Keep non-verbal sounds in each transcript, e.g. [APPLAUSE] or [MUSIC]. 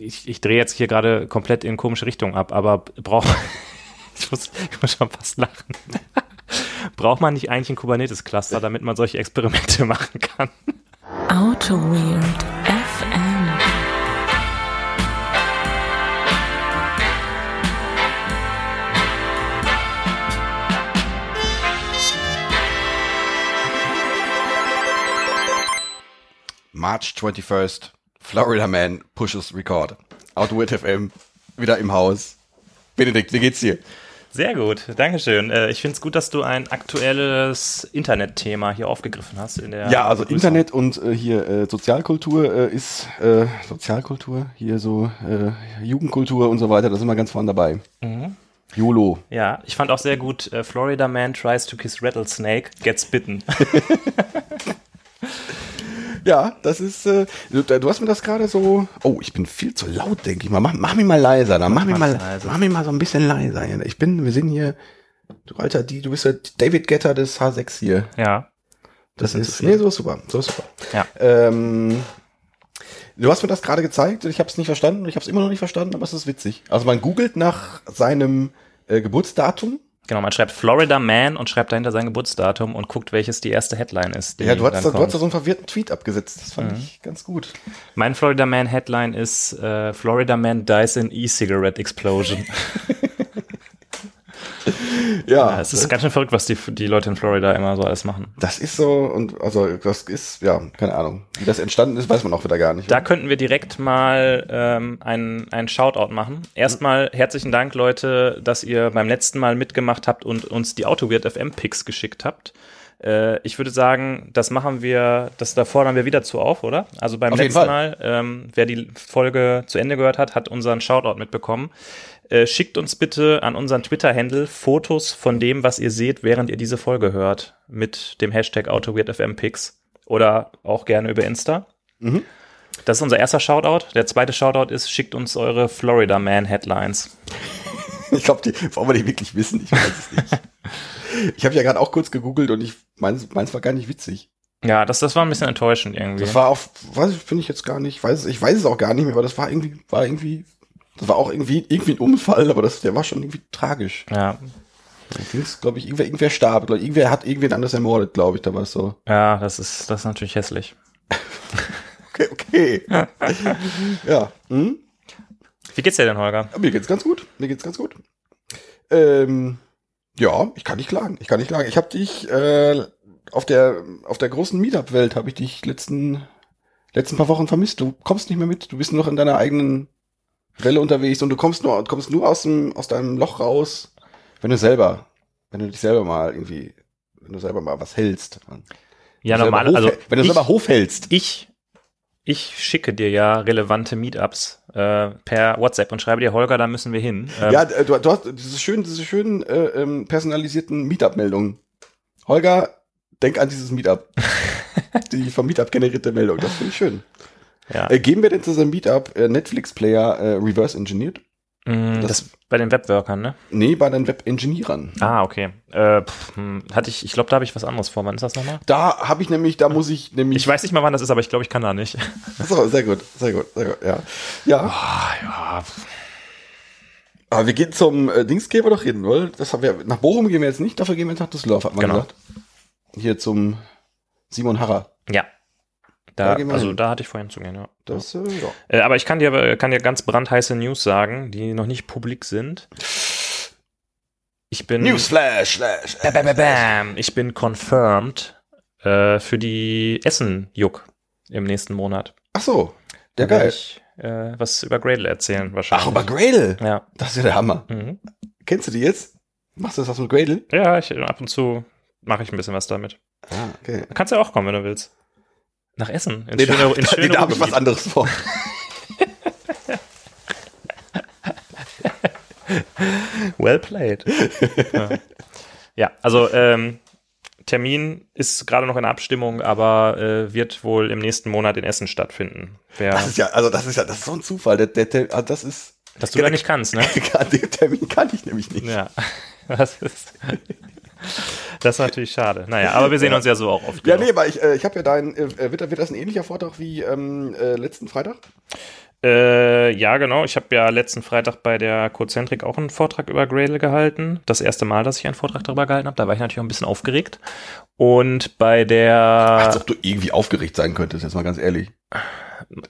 ich, ich drehe jetzt hier gerade komplett in komische Richtung ab, aber braucht [LAUGHS] ich muss, ich muss schon fast lachen. [LAUGHS] Braucht man nicht eigentlich ein Kubernetes-Cluster, damit man solche Experimente [LAUGHS] machen kann? Auto Weird FM. March 21st, Florida Man pushes record. Outwit FM, wieder im Haus. Benedikt, wie geht's dir? Sehr gut, Dankeschön. Äh, Ich finde es gut, dass du ein aktuelles Internetthema hier aufgegriffen hast. In der Ja, also Begrüßung. Internet und äh, hier äh, Sozialkultur äh, ist äh, Sozialkultur, hier so äh, Jugendkultur und so weiter, da sind wir ganz vorne dabei. YOLO. Ja, ich fand auch sehr gut, äh, Florida Man tries to kiss rattlesnake, gets bitten. [LAUGHS] [LAUGHS] Ja, das ist, äh, du, du hast mir das gerade so, oh, ich bin viel zu laut, denke ich mal. Mach, mach mich mal leiser, dann mach, mich mal, leiser. mach mich mal so ein bisschen leiser. Ich bin, wir sind hier, du alter, die, du bist der David Getter des H6 hier. ja. Das sind ist, nee, so ist super, so ist super. Ja. Ähm, du hast mir das gerade gezeigt, ich habe es nicht verstanden, ich habe es immer noch nicht verstanden, aber es ist witzig. Also man googelt nach seinem äh, Geburtsdatum. Genau, man schreibt Florida Man und schreibt dahinter sein Geburtsdatum und guckt, welches die erste Headline ist. Ja, du hast, da, du hast da so einen verwirrten Tweet abgesetzt. Das fand ich ganz gut. Mein Florida Man Headline ist äh, Florida Man dies in E-Cigarette Explosion. [LAUGHS] [LAUGHS] Ja, Ja, es ist ganz schön verrückt, was die, die Leute in Florida immer so alles machen. das ist so und also das ist ja keine Ahnung, wie das entstanden ist, weiß man auch wieder gar nicht. Da könnten wir direkt mal ähm, einen, einen Shoutout machen. Erstmal herzlichen Dank, Leute, dass ihr beim letzten Mal mitgemacht habt und uns die AutoWeird FM Picks geschickt habt. Äh, ich würde sagen, das machen wir, das da fordern wir wieder zu auf, oder? Also beim Auf letzten. Mal, ähm, wer die Folge zu Ende gehört hat, hat unseren Shoutout mitbekommen. Äh, schickt uns bitte an unseren Twitter-Handle Fotos von dem, was ihr seht, während ihr diese Folge hört, mit dem Hashtag AutoWeirdFMPix oder auch gerne über Insta. Das ist unser erster Shoutout. Der zweite Shoutout ist, schickt uns eure Florida Man Headlines. [LAUGHS] Ich glaube, die wollen wir die wirklich wissen, ich weiß es nicht. [LAUGHS] ich habe ja gerade auch kurz gegoogelt und ich meins, meins war gar nicht witzig. Ja, das, das war ein bisschen enttäuschend irgendwie. Das war auch, weiß ich, finde ich jetzt gar nicht, weiß, ich weiß es auch gar nicht mehr, aber das war irgendwie, war irgendwie, das war auch irgendwie, irgendwie ein Unfall, aber das, der war schon irgendwie tragisch. ja, Da ging's, glaube ich, irgendwer, irgendwer starb, glaub, ich, irgendwer hat irgendwen anders ermordet, glaube ich, da war es so. ja, das ist, das ist natürlich hässlich. [LAUGHS] Okay, okay. [LAUGHS] ja, hm? Wie geht's dir denn, Holger? Mir geht's ganz gut. Mir geht's ganz gut. Ähm, ja, ich kann nicht klagen. Ich kann nicht klagen. Ich habe dich äh, auf der auf der großen Meetup-Welt habe ich dich letzten letzten paar Wochen vermisst. Du kommst nicht mehr mit. Du bist nur noch in deiner eigenen Welle unterwegs und du kommst nur kommst nur aus dem aus deinem Loch raus, wenn du selber, wenn du dich selber mal irgendwie, wenn du selber mal was hältst. Ja, normal, also wenn du ich, selber Hof hältst. ich, ich schicke dir ja relevante Meetups äh, per WhatsApp und schreibe dir, Holger, da müssen wir hin. Ähm, Ja, du, du hast diese schönen, diese schönen äh, ähm, personalisierten Meetup-Meldungen. Holger, denk an dieses Meetup. [LAUGHS] Die vom Meetup generierte Meldung, das finde ich schön. Ja. Äh, geben wir denn zu diesem Meetup äh, Netflix-Player äh, reverse engineert? Mm, das- das, bei den Webworkern, ne? Nee, bei den Web-Engineerern. Ah, okay. Äh, pff, hm, hatte ich, ich glaube, da habe ich was anderes vor. Wann ist das nochmal? Da habe ich nämlich, da muss ich nämlich. Ich weiß nicht mal, wann das ist, aber ich glaube, ich kann da nicht. So, sehr gut, sehr gut, sehr gut, ja. Ja, Ah, ja. aber wir gehen zum äh, Dings gehen wir doch hin, weil das haben wir, nach Bochum gehen wir jetzt nicht, dafür gehen wir nach Düsseldorf, hat man Genau. gesagt. Hier zum Simon Harrer. Ja. Da Da, also da hatte ich vorhin zu gehen, ja. Das, äh, ja. Äh, aber ich kann dir, kann dir ganz brandheiße News sagen, die noch nicht publik sind. Ich bin. Newsflash, Flash. Bam, bam, bam. Ich bin confirmed äh, für die Essen-Juck im nächsten Monat. Ach so, Da der werde geil. ich äh, was über Gradle erzählen wahrscheinlich. Ach, über Gradle. Ja. Das ist ja der Hammer. Mhm. Kennst du die jetzt? Machst du das was mit Gradle? Ja, ich, ab und zu mache ich ein bisschen was damit. Ah, okay. Da kannst ja auch kommen, wenn du willst. Nach Essen. In Nee, schöne, in da, schöne nee, da habe ich was anderes vor. [LAUGHS] Well played. ja. ja, also ähm, Termin ist gerade noch in Abstimmung, aber äh, wird wohl im nächsten Monat in Essen stattfinden. Wer, Das ist ja, also das ist ja, das ist so ein Zufall. Der, der, der, ah, das ist, dass du da nicht kannst, ne? [LAUGHS] dem Termin kann ich nämlich nicht. Ja. [LAUGHS] Das ist, das ist natürlich schade. Naja, aber wir sehen uns ja so auch oft. Ja, genug. nee, aber ich, äh, ich habe ja dein, äh, wird, wird das ein ähnlicher Vortrag wie ähm, äh, letzten Freitag? Äh, ja, genau. Ich habe ja letzten Freitag bei der Cozentrik auch einen Vortrag über Gradle gehalten. Das erste Mal, dass ich einen Vortrag darüber gehalten habe. Da war ich natürlich auch ein bisschen aufgeregt. Und bei der. Als ob du irgendwie aufgeregt sein könntest, jetzt mal ganz ehrlich.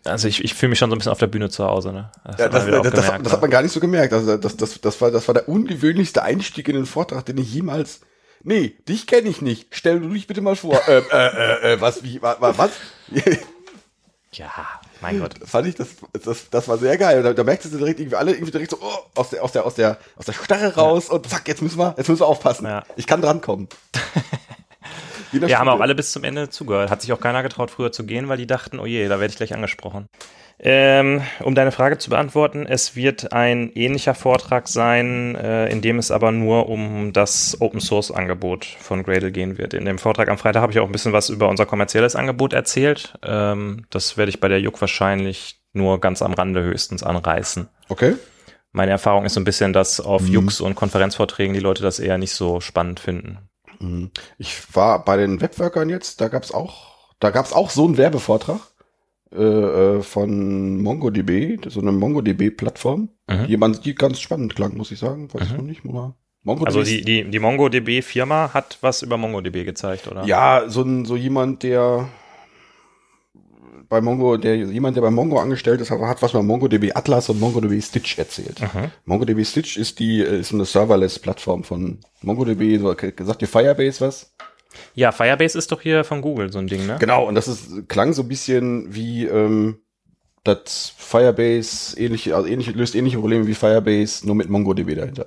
Also ich, ich fühle mich schon so ein bisschen auf der Bühne zu Hause. Ne? Das, ja, das, das, das, das, hat man gar nicht so gemerkt. Also das, das, das, war, das war der ungewöhnlichste Einstieg in den Vortrag, den ich jemals. Nee, dich kenne ich nicht. Stell du dich bitte mal vor. äh, äh, äh, äh, was, wie, was? was? ja, mein Gott. Das fand ich, das, das, das war sehr geil. Da, da merkst du direkt irgendwie alle irgendwie direkt so oh, aus der, aus der, aus der, aus der Starre raus ja. und zack, jetzt müssen wir, jetzt müssen wir aufpassen. Ja. Ich kann drankommen. Wir haben auch alle bis zum Ende zugehört. Hat sich auch keiner getraut, früher zu gehen, weil die dachten, oh je, da werde ich gleich angesprochen. Ähm, um deine Frage zu beantworten, es wird ein ähnlicher Vortrag sein, äh, in dem es aber nur um das Open Source Angebot von Gradle gehen wird. In dem Vortrag am Freitag habe ich auch ein bisschen was über unser kommerzielles Angebot erzählt. Ähm, das werde ich bei der Juck wahrscheinlich nur ganz am Rande höchstens anreißen. Okay. Meine Erfahrung ist so ein bisschen, dass auf mhm. Jux und Konferenzvorträgen die Leute das eher nicht so spannend finden. Mhm. Ich war bei den Webworkern jetzt, da gab es auch, da gab es auch so einen Werbevortrag äh, äh, von MongoDB, so eine MongoDB-Plattform. Mhm. Jemand, die ganz spannend klang, muss ich sagen. Weiß mhm. noch nicht, oder? MongoDB also die, die, die MongoDB-Firma hat was über MongoDB gezeigt, oder? Ja, so, ein, so jemand, der bei Mongo, der jemand, der bei Mongo angestellt ist, hat was über MongoDB Atlas und MongoDB Stitch erzählt. Mhm. MongoDB Stitch ist die ist eine Serverless-Plattform von MongoDB. So, gesagt dir Firebase was? Ja, Firebase ist doch hier von Google so ein Ding, ne? Genau, und das ist, klang so ein bisschen wie ähm, das Firebase ähnliche, also ähnliche, löst ähnliche Probleme wie Firebase, nur mit MongoDB dahinter.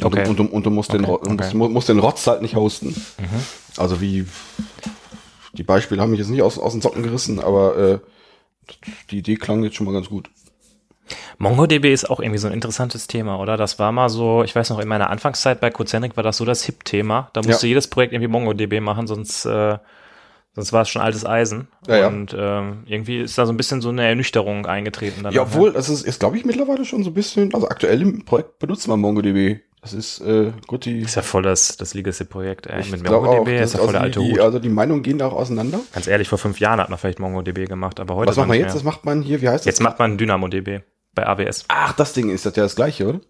Und, okay. du, und, du, und du musst, okay. den, okay. musst, musst den Rotz halt nicht hosten. Mhm. Also wie die Beispiele haben mich jetzt nicht aus, aus den Socken gerissen, aber äh, die Idee klang jetzt schon mal ganz gut. MongoDB ist auch irgendwie so ein interessantes Thema, oder? Das war mal so, ich weiß noch, in meiner Anfangszeit bei Cozentric war das so das Hip-Thema. Da musste ja. jedes Projekt irgendwie MongoDB machen, sonst, äh, sonst war es schon altes Eisen. Ja, und ähm, irgendwie ist da so ein bisschen so eine Ernüchterung eingetreten. ja, obwohl, das ist, ist glaube ich, mittlerweile schon so ein bisschen, also aktuell im Projekt benutzt man MongoDB. Das ist äh, gut, die. Ist ja voll das, das Legacy-Projekt, ey. Mit MongoDB ist ja voll der alte die, Hut. Also die Meinungen gehen da auch auseinander. Ganz ehrlich, vor fünf Jahren hat man vielleicht MongoDB gemacht, aber heute. Was macht man jetzt? Mehr. Was macht man hier? Wie heißt das? Jetzt macht man DynamoDB bei AWS. Ach, das Ding ist das ja das gleiche, oder?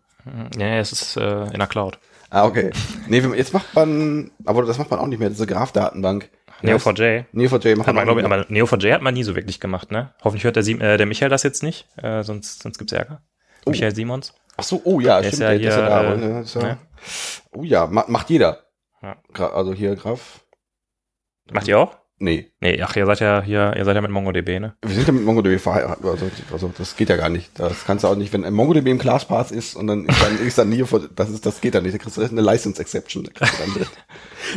Ja, es ist äh, in der Cloud. Ah, okay. Nee, jetzt macht man, aber das macht man auch nicht mehr, diese Graph-Datenbank. Neo4j. Neo4j macht man, glaube ich, aber Neo4j hat man nie so wirklich gemacht, ne? Hoffentlich hört der, äh, der Michael das jetzt nicht, äh, sonst, sonst gibt's Ärger. Oh. Michael Simons. Ach so, oh ja, der stimmt, ist ja der, hier, ist ja da. Äh, ist ja, ne? Oh ja, macht jeder. Ja. Also hier Graph. Macht ihr auch? Nee. Nee, ach, ihr seid ja hier, ihr seid ja mit MongoDB, ne? Wir sind ja mit MongoDB verheiratet, also, also das geht ja gar nicht. Das kannst du auch nicht, wenn ein MongoDB im ClassPath ist und dann ist dann, ist dann nie, das ist, das geht dann nicht. Da kriegst du eine License Exception.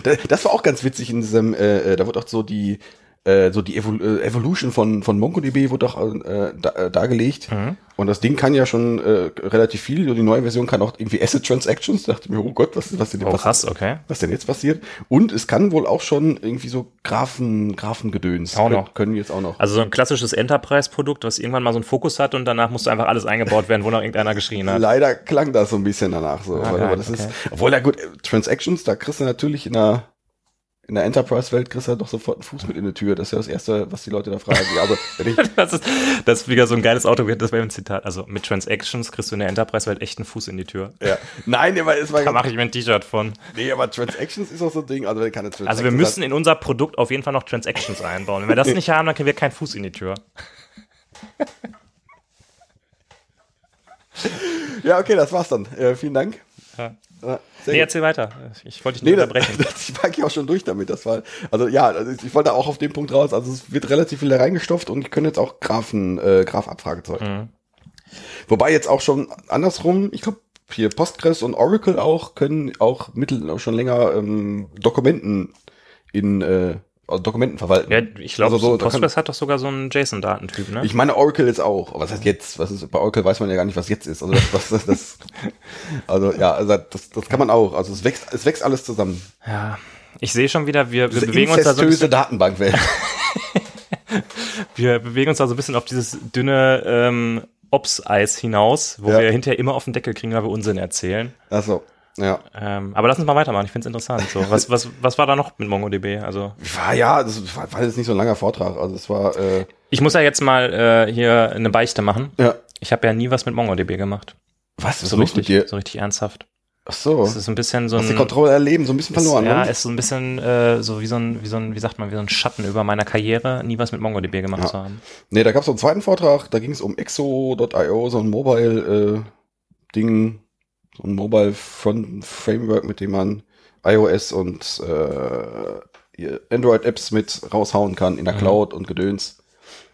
Da [LAUGHS] das war auch ganz witzig in diesem, äh, äh, da wird auch so die, äh, so die Evol äh, Evolution von, von MongoDB wurde doch äh, da, äh, dargelegt. Mhm. Und das Ding kann ja schon äh, relativ viel. Die neue Version kann auch irgendwie Asset Transactions. Da dachte ich mir, oh Gott, was, was, denn, oh, krass, okay. was denn jetzt passiert? Und es kann wohl auch schon irgendwie so Graphen, Graphengedöns. Auch noch. Können wir jetzt auch noch. Also so ein klassisches Enterprise-Produkt, was irgendwann mal so einen Fokus hat und danach musste einfach alles eingebaut werden, wo noch irgendeiner geschrien hat. Leider klang das so ein bisschen danach so. Ah, aber, das okay. ist, obwohl, ja gut, Transactions, da kriegst du natürlich in einer in der Enterprise-Welt kriegst du halt doch sofort einen Fuß mit in die Tür. Das ist ja das Erste, was die Leute da fragen. Ja, also, [LAUGHS] das, ist, das ist wieder so ein geiles Auto, das wäre ein Zitat. Also mit Transactions kriegst du in der Enterprise-Welt echt einen Fuß in die Tür. Ja. Nein, aber es war Da mache ich mir ein T-Shirt von. Nee, aber Transactions ist auch so ein Ding. Also, keine Transactions also wir müssen in unser Produkt auf jeden Fall noch Transactions einbauen. Wenn wir das nicht haben, dann kriegen wir keinen Fuß in die Tür. ja, okay, das war's dann. Äh, vielen Dank. Ja. Nee, erzähl weiter. Ich wollte dich nicht nee, unterbrechen. [LAUGHS] Das, ich war ja auch schon durch damit. Das war, also ja, also ich wollte auch auf den Punkt raus. Also es wird relativ viel da reingestopft und ich können jetzt auch Graphen, äh, Graph-Abfragezeug. Mhm. Wobei jetzt auch schon andersrum, ich glaube, hier Postgres und Oracle auch können auch mittel auch schon länger ähm, Dokumenten in äh, Dokumenten verwalten. Ja, ich glaube, also so, Postgres hat doch sogar so einen JSON-Datentyp, ne? Ich meine, Oracle jetzt auch. Aber was heißt jetzt? Was ist, bei Oracle weiß man ja gar nicht, was jetzt ist. Also, das, das, das, [LAUGHS] also ja, also das, das kann man auch. Also es wächst, es wächst alles zusammen. Ja, ich sehe schon wieder, wir, wir bewegen uns da so ein bisschen, Datenbankwelt. [LAUGHS] wir bewegen uns da so ein bisschen auf dieses dünne ähm, Ops-Eis hinaus, wo ja. wir hinterher immer auf den Deckel kriegen, weil wir Unsinn erzählen. Ach so. Ja. Ähm, aber lass uns mal weitermachen, ich finde es interessant. So, was, was, was war da noch mit MongoDB? Also, War ja, das war, war jetzt nicht so ein langer Vortrag. Also es war, äh, ich muss ja jetzt mal äh, hier eine Beichte machen. ja. Ich habe ja nie was mit MongoDB gemacht. Was ist So richtig, so richtig ernsthaft. Ach so. Es ist ein bisschen so Hast die ein. Kontrolle erleben, so ein bisschen Ist, verloren, ja, ne? ist so ein bisschen äh, so wie so ein, wie so ein, wie sagt man, wie so ein Schatten über meiner Karriere, nie was mit MongoDB gemacht Ja. zu haben. Nee, da gab es so einen zweiten Vortrag, da ging es um exo.io, so ein Mobile-Ding, so ein Mobile-Front-Framework, mit dem man iOS und äh, Android-Apps mit raushauen kann in der Mhm. Cloud und Gedöns.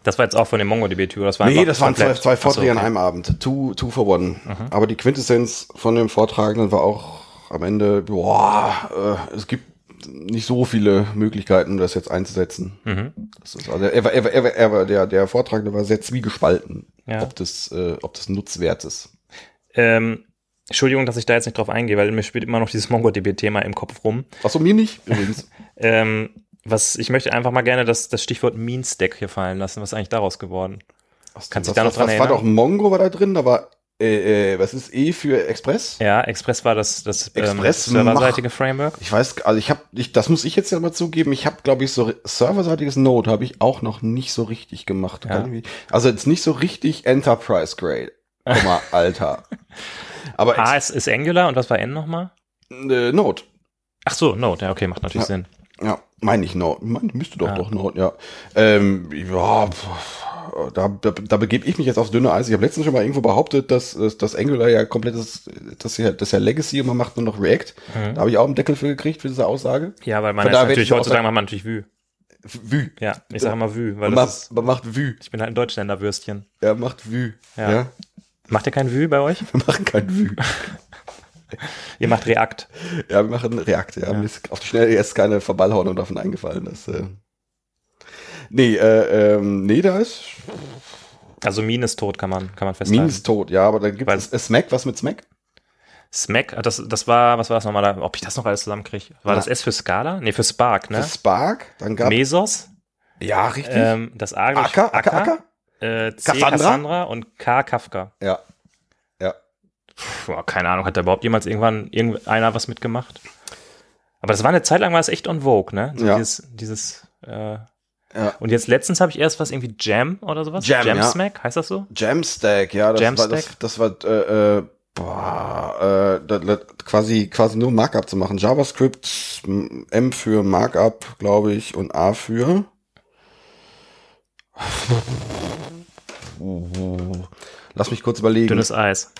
Das war jetzt auch von dem MongoDB-Tour. Das war Nee, das waren zwei, komplett- zwei so, Vorträge an okay. Mhm. einem Abend. Two, two for one. Aber die Quintessenz von dem Vortragenden war auch am Ende, boah, äh, es gibt nicht so viele Möglichkeiten, das jetzt einzusetzen. Mhm. Das ist, also er er er er der, der Vortragende war sehr zwiegespalten, Ja. ob das, äh, ob das nutzwert ist. Ähm, Entschuldigung, dass ich da jetzt nicht drauf eingehe, weil mir spielt immer noch dieses MongoDB-Thema im Kopf rum. Achso, mir nicht, übrigens. [LAUGHS] Ähm, was, ich möchte einfach mal gerne das, das Stichwort Mean Stack hier fallen lassen. Was ist eigentlich daraus geworden? Kannst du dich da noch dran was war erinnern? doch Mongo war da drin, da war, äh, äh, was ist E für Express? Ja, Express war das, das ähm, Express serverseitige Framework. Ich weiß, also ich habe, ich, das muss ich jetzt ja mal zugeben, ich habe, glaube ich, so serverseitiges Node habe ich auch noch nicht so richtig gemacht. Ja. Also jetzt nicht so richtig Enterprise Grade. Guck mal, [LAUGHS] Alter. Aber A ist, ist Angular und was war N nochmal? äh, Node. Ach so, Node. Ja, okay, macht natürlich Ja. Sinn. Ja, meine ich Node. Meine, müsste doch Ah. doch Node, ja. Ähm, ja, da, da, da begebe ich mich jetzt aufs dünne Eis. Ich habe letztens schon mal irgendwo behauptet, dass, dass dass Angular ja komplettes, das ist ja, das ist ja Legacy und man macht nur noch React. Mhm. Da habe ich auch einen Deckel für gekriegt, für diese Aussage. Ja, weil man Von natürlich heutzutage macht man natürlich Vue. Vue. Ja, ich sage immer Vue, weil Man das macht, man macht Vue. ich bin halt ein Deutschländerwürstchen. Er macht Vue. Ja. ja. Macht ihr kein Vue bei euch? Wir machen kein Vue. [LAUGHS] Ihr macht React. Ja, wir machen React. Ja. Ja. Mir ist auf die Schnelle erst keine Verballhornung davon eingefallen. Dass, äh nee, äh, ähm, nee, da ist Also Mean ist tot, kann man, kann man festhalten. Mean ist tot. Ja, aber dann gibt es äh, Smack. Was mit Smack? Smack, ah, das, das war, was war das nochmal da? Ob ich das noch alles zusammenkriege? War Ja. das S für Scala? Nee, für Spark, ne? Für Spark. Dann gab Mesos, Ja, richtig. ähm, das A, Acker, Acker, Acker? Äh, C Cassandra? Cassandra? und K Kafka. Ja. Ja. Puh, keine Ahnung, hat da überhaupt jemals irgendwann irgendeiner was mitgemacht? Aber das war eine Zeit lang war es echt on Vogue, ne? So Ja. Dieses, dieses äh, Ja. und jetzt letztens habe ich erst was irgendwie Jam oder sowas. Jam, ja. Smack, heißt das so? Jamstack, ja, das war Jamstack? das, das war äh, äh, boah, äh, quasi quasi nur Markup zu machen. JavaScript M für Markup, glaube ich, und A für Lass mich kurz überlegen. Dünnes Eis.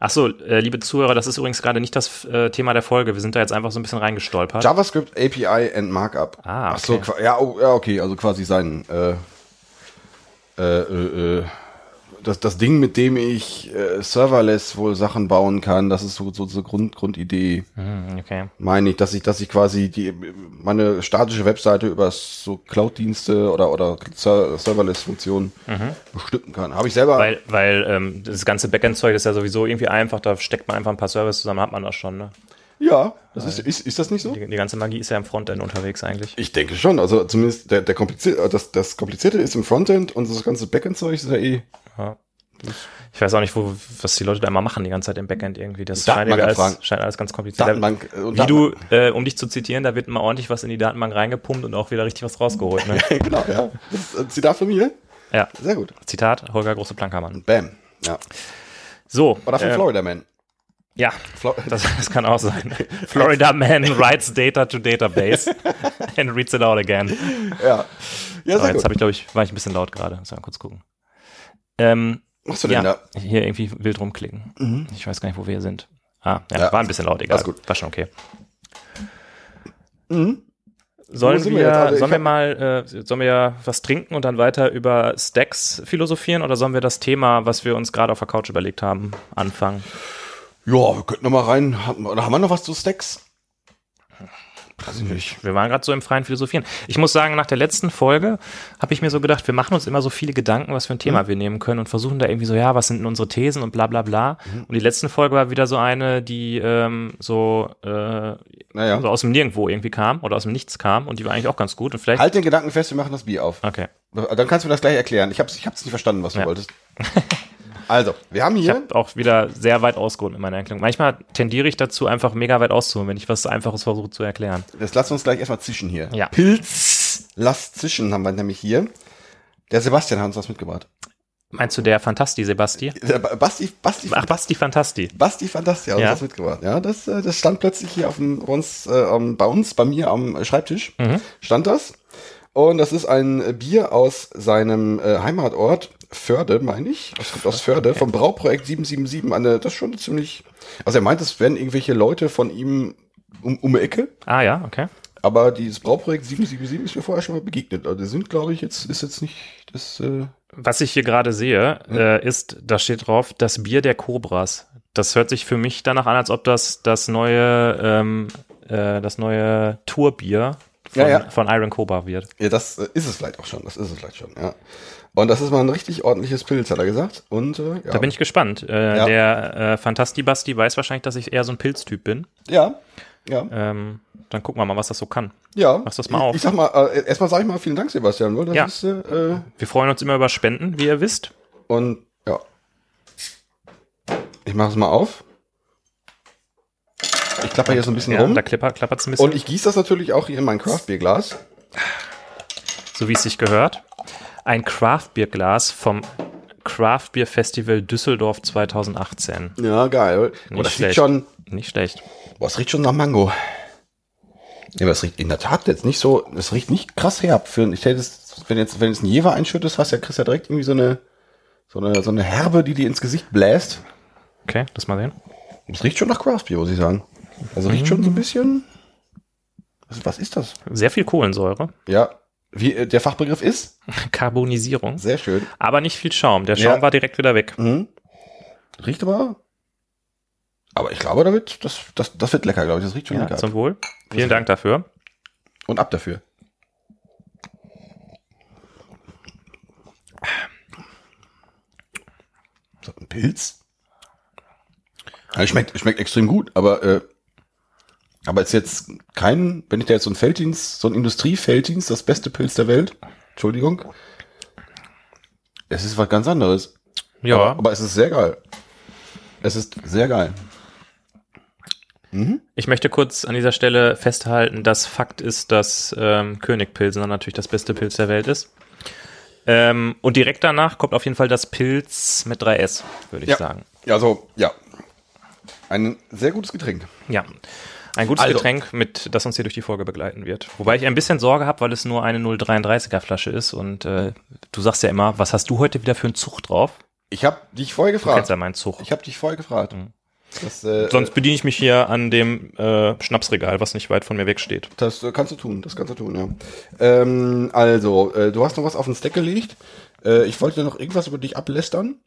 Ach so, äh, liebe Zuhörer, das ist übrigens gerade nicht das äh, Thema der Folge. Wir sind da jetzt einfach so ein bisschen reingestolpert. JavaScript API and Markup. Ah, okay. qua- ja, oh, ja, okay, also quasi sein äh, äh, äh, äh, das, das Ding, mit dem ich äh, serverless wohl Sachen bauen kann, das ist so so, so Grund, Grundidee, Hm, okay. meine ich, dass ich, dass ich quasi die meine statische Webseite über so Cloud-Dienste oder oder Ser Serverless-Funktionen bestücken kann. Habe ich selber. Mhm. Weil, weil ähm, das ganze Backend-Zeug ist ja sowieso irgendwie einfach, da steckt man einfach ein paar Services zusammen, hat man das schon, ne? Ja, das ist, ist ist das nicht so? Die, die ganze Magie ist ja im Frontend unterwegs eigentlich. Ich denke schon. Also zumindest der, der komplizierte, das, das Komplizierte ist im Frontend und das ganze Backend-Zeug ist ja eh. Ja. Ich weiß auch nicht, wo, was die Leute da immer machen die ganze Zeit im Backend irgendwie. Das scheint, Datenbank alles, scheint alles ganz kompliziert. Datenbank, äh, Wie du, äh, um dich zu zitieren, da wird mal ordentlich was in die Datenbank reingepumpt und auch wieder richtig was rausgeholt. Ne? [LAUGHS] genau, ja. Das ist ein Zitat von mir. ja, Sehr gut. Zitat, Holger Große Plankermann. Bam. Ja. So, War dafür äh, Florida Man. Ja, das, das kann auch sein. [LAUGHS] Florida Man writes data to database [LAUGHS] and reads it out again. ja. Ja, Aber jetzt habe ich, glaube ich, war ich ein bisschen laut gerade. Muss mal kurz gucken. Ähm, Was machst du denn ja, da? hier irgendwie wild rumklicken. Ich weiß gar nicht, wo wir hier sind. Ah, ja, Ja, war ein bisschen laut, egal. gut. War schon okay. Mhm. Sollen wir, wir? Also sollen wir mal, äh, sollen wir was trinken und dann weiter über Stacks philosophieren oder sollen wir das Thema, was wir uns gerade auf der Couch überlegt haben, anfangen? Ja, wir könnten noch mal rein. Haben, oder haben wir noch was zu Stacks? Weiß ich nicht. Wir waren gerade so im freien Philosophieren. Ich muss sagen, nach der letzten Folge habe ich mir so gedacht, wir machen uns immer so viele Gedanken, was für ein Thema wir nehmen können und versuchen da irgendwie so, ja, was sind denn unsere Thesen und bla bla bla. Und die letzte Folge war wieder so eine, die ähm, so, äh, Naja. so aus dem Nirgendwo irgendwie kam oder aus dem Nichts kam und die war eigentlich auch ganz gut. Und vielleicht. Halt den Gedanken fest, wir machen das Bier auf. Okay. Dann kannst du mir das gleich erklären. Ich hab's, ich hab's nicht verstanden, was du Ja. wolltest. [LAUGHS] Also, wir haben Ich hier. habe auch wieder sehr weit ausgeholt mit meiner Erklärung. Manchmal tendiere ich dazu, einfach mega weit auszuholen, wenn ich was Einfaches versuche zu erklären. Das lassen wir uns gleich erstmal zischen hier. Ja. Pilz, lass zischen haben wir nämlich hier. Der Sebastian hat uns was mitgebracht. Meinst du der Fantasti, Sebasti? Der Ba- Basti, Basti, Ach, Basti Fantasti. Basti Fantasti hat uns Ja. was mitgebracht. Ja, das, äh, das stand plötzlich hier auf dem, bei uns, äh, bei uns, bei mir am Schreibtisch. Mhm. Stand das. Und das ist ein äh, Bier aus seinem äh, Heimatort Förde, meine ich. Das kommt aus Förde, vom Brauprojekt 777. Eine, das ist schon ziemlich. Also er meint, es wären irgendwelche Leute von ihm um, um die Ecke. Ah ja, okay. Aber dieses Brauprojekt 777 ist mir vorher schon mal begegnet. Also die sind, glaube ich, jetzt ist jetzt nicht das. Äh, Was ich hier gerade sehe, äh, ist, da steht drauf, das Bier der Cobras. Das hört sich für mich danach an, als ob das das neue, ähm, äh, das neue Tourbier von, Ja, ja. von Iron Cobra wird. ja, das äh, ist es vielleicht auch schon. Das ist es vielleicht schon. Ja. Und das ist mal ein richtig ordentliches Pilz, hat er gesagt. Und äh, ja. Da bin ich gespannt. Äh, Ja. Der äh, Fantasti Basti weiß wahrscheinlich, dass ich eher so ein Pilztyp bin. Ja. Ja. Ähm, dann gucken wir mal, was das so kann. Ja. Mach das mal ich, auf. Ich sag mal, äh, erstmal sage ich mal vielen Dank, Sebastian, weil das Ja. ist, äh, äh, Wir freuen uns immer über Spenden, wie ihr wisst. und ja. Ich mache es mal auf. Ich klapper hier so ein bisschen Ja, rum. da klappert es ein bisschen, Und ich gieße das natürlich auch hier in mein Craftbeer-Glas. so wie es sich gehört. Ein Craft-Bier-Glas vom Craft Beer Festival Düsseldorf 2018. Ja, geil. Nicht Boah, das schlecht. riecht schon, Nicht schlecht. boah, das riecht schon nach Mango. Ja, aber es riecht in der Tat jetzt nicht so, es riecht nicht krass herb. Für, ich hätte es, wenn jetzt, wenn jetzt ein Jever einschüttest, hast ja, kriegst ja direkt irgendwie so eine, so eine, so eine Herbe, die dir ins Gesicht bläst. Okay, lass mal sehen. Es riecht schon nach Craftbier, muss ich sagen. Also riecht schon so ein bisschen. Was, was ist das? Sehr viel Kohlensäure. Ja, wie äh, der Fachbegriff ist. [LAUGHS] Karbonisierung. Sehr schön. Aber nicht viel Schaum. Der Schaum Ja. war direkt wieder weg. Mhm. Riecht aber. Aber ich glaube, damit, das, das, das wird lecker, glaube ich. Das riecht schon Ja, lecker. zum Wohl. Vielen Dank dafür. Und ab dafür. So, ein Pilz. Ja, schmeckt, schmeckt extrem gut, aber, äh, aber ist jetzt kein, wenn ich da jetzt so ein Felddienst, so ein Industriefelddienst, das beste Pilz der Welt, Entschuldigung, es ist was ganz anderes. Ja, Aber, aber es ist sehr geil. Es ist sehr geil. ich möchte kurz an dieser Stelle festhalten, dass Fakt ist, dass ähm, König Pilsener natürlich das beste Pilz der Welt ist. Ähm, und direkt danach kommt auf jeden Fall das Pilz mit 3S, würde ich Ja. sagen. Also, ja. Ein sehr gutes Getränk. Ja. Ein gutes Also. Getränk, mit, das uns hier durch die Folge begleiten wird. Wobei ich ein bisschen Sorge habe, weil es nur eine 0,33er Flasche ist. Und äh, du sagst ja immer, was hast du heute wieder für einen Zug drauf? Ich habe dich vorher Du kennst gefragt. ja meinen Zug. Ich habe dich vorher gefragt. Das, äh, Sonst bediene ich mich hier an dem äh, Schnapsregal, was nicht weit von mir wegsteht. das äh, kannst du tun. Das kannst du tun, ja. Ähm, also, äh, du hast noch was auf den Stack gelegt. Äh, ich wollte noch irgendwas über dich ablästern.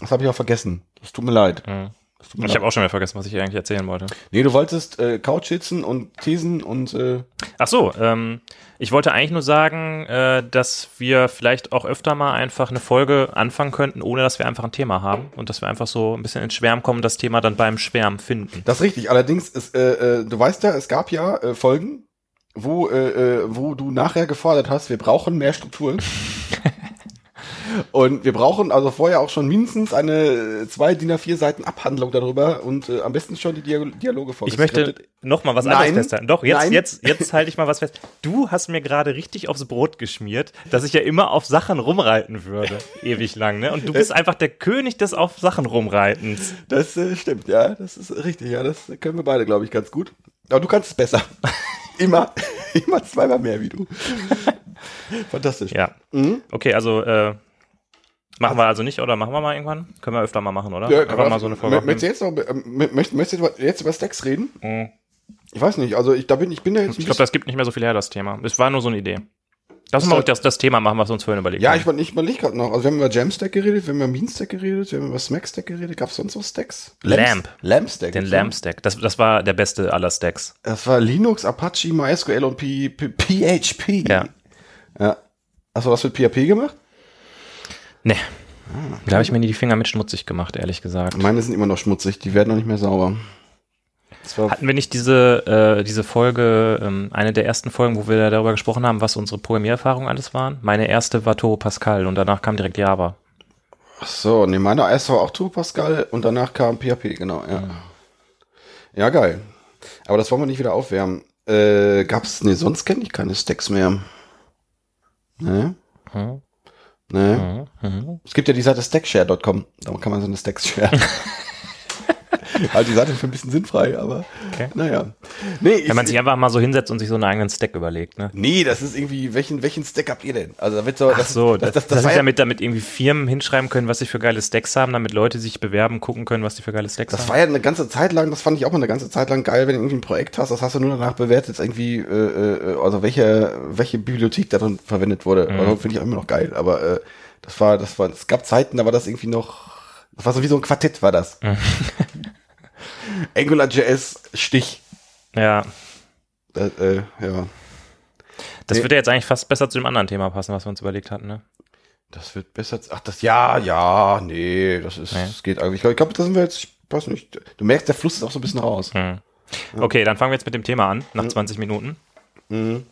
Das habe ich auch vergessen. Das tut mir leid. Mir Ich habe auch schon wieder vergessen, was ich eigentlich erzählen wollte. Nee, du wolltest äh, Couchhitzen und Thesen und äh, Ach so, ähm, ich wollte eigentlich nur sagen, äh, dass wir vielleicht auch öfter mal einfach eine Folge anfangen könnten, ohne dass wir einfach ein Thema haben und dass wir einfach so ein bisschen ins Schwärmen kommen, das Thema dann beim Schwärmen finden. Das ist richtig. Allerdings, ist, äh, äh, du weißt ja, es gab ja äh, Folgen, wo, äh, äh, wo du nachher gefordert hast, wir brauchen mehr Struktur. [LAUGHS] und wir brauchen also vorher auch schon mindestens eine äh, zwei DIN A4 Seiten Abhandlung darüber und äh, am besten schon die Dia Dialoge Ich möchte noch mal was Nein. anderes festhalten. Doch, jetzt, Nein. jetzt, jetzt halte ich mal was fest. Du hast mir gerade richtig aufs Brot geschmiert, dass ich ja immer auf Sachen rumreiten würde. [LAUGHS] Ewig lang, ne? Und du bist einfach der König des auf Sachen rumreitens. Das äh, stimmt, ja, das ist richtig, ja, das können wir beide, glaube ich, ganz gut. Aber du kannst es besser. [LAUGHS] immer, immer zweimal mehr wie du. [LAUGHS] Fantastisch. Ja. Mhm. Okay, also, äh, machen wir also nicht, oder machen wir mal irgendwann? Können wir öfter mal machen, oder? Ja, Einfach mal so eine Folge. Mö- Möchtest du jetzt noch, ähm, möchtest, du jetzt über- jetzt über Stacks reden? Mhm. Ich weiß nicht, also ich, da bin, ich bin da jetzt Ich glaube, das gibt nicht mehr so viel her, das Thema. Es war nur so eine Idee. Lass uns mal das- ruhig das, das Thema machen, was wir uns vorhin überlegt Ja, haben. ich, war- ich überlege gerade noch. Also wir haben über Jamstack geredet, wir haben über Meanstack geredet, wir haben über Smackstack geredet. Gab es sonst noch Stacks? Lamp. Lampstack. Den. Lamp-Stack. Das, das war der beste aller Stacks. Das war Linux, Apache, MySQL und P P PHP. Ja. ja. Hast du was mit PHP gemacht? Nee. Da habe ich mir nie die Finger mit schmutzig gemacht, ehrlich gesagt. Meine sind immer noch schmutzig, die werden noch nicht mehr sauber. Hatten wir nicht diese, äh, diese Folge, ähm, eine der ersten Folgen, wo wir darüber gesprochen haben, was unsere Programmiererfahrungen alles waren? Meine erste war Turbo Pascal und danach kam direkt Java. Ach so, nee, meiner erst war auch Turbo Pascal und danach kam PHP, genau, ja. Ja, geil. Aber das wollen wir nicht wieder aufwärmen. Äh, gab's, nee, sonst kenne ich keine Stacks mehr. Ne? Hm. Ne? Mhm. Es gibt ja die Seite stackshare.com, da kann man so eine Stacks share. [LAUGHS] [LAUGHS] halt die Seite für ein bisschen sinnfrei, aber Okay. naja. Nee, ich, Wenn man sich einfach mal so hinsetzt und sich so einen eigenen Stack überlegt, ne? nee, das ist irgendwie, welchen, welchen Stack habt ihr denn? Also da wird so, Ach so, das, das, war ist ja- damit, damit irgendwie Firmen hinschreiben können, was sie für geile Stacks haben, damit Leute sich bewerben, gucken können, was sie für geile Stacks Das haben. war ja eine ganze Zeit lang, das fand ich auch mal eine ganze Zeit lang geil, wenn du irgendwie ein Projekt hast, das hast du nur danach bewertet, irgendwie, äh, äh, also welche, welche Bibliothek darin verwendet wurde. Also finde ich auch immer noch geil, aber äh, das war, das war, es gab Zeiten, da war das irgendwie noch, das war so wie so ein Quartett, war das. [LAUGHS] AngularJS Stich. ja, Äh, äh, ja, das Nee. würde jetzt eigentlich fast besser zu dem anderen Thema passen, was wir uns überlegt hatten, ne? das wird besser. Ach, das, ja, ja, nee, das ist, Nee. das geht eigentlich. Ich glaube, glaub, das sind wir jetzt, ich weiß nicht. Du merkst, der Fluss ist auch so ein bisschen raus. Hm. Okay, dann fangen wir jetzt mit dem Thema an, nach 20 Minuten. Mhm.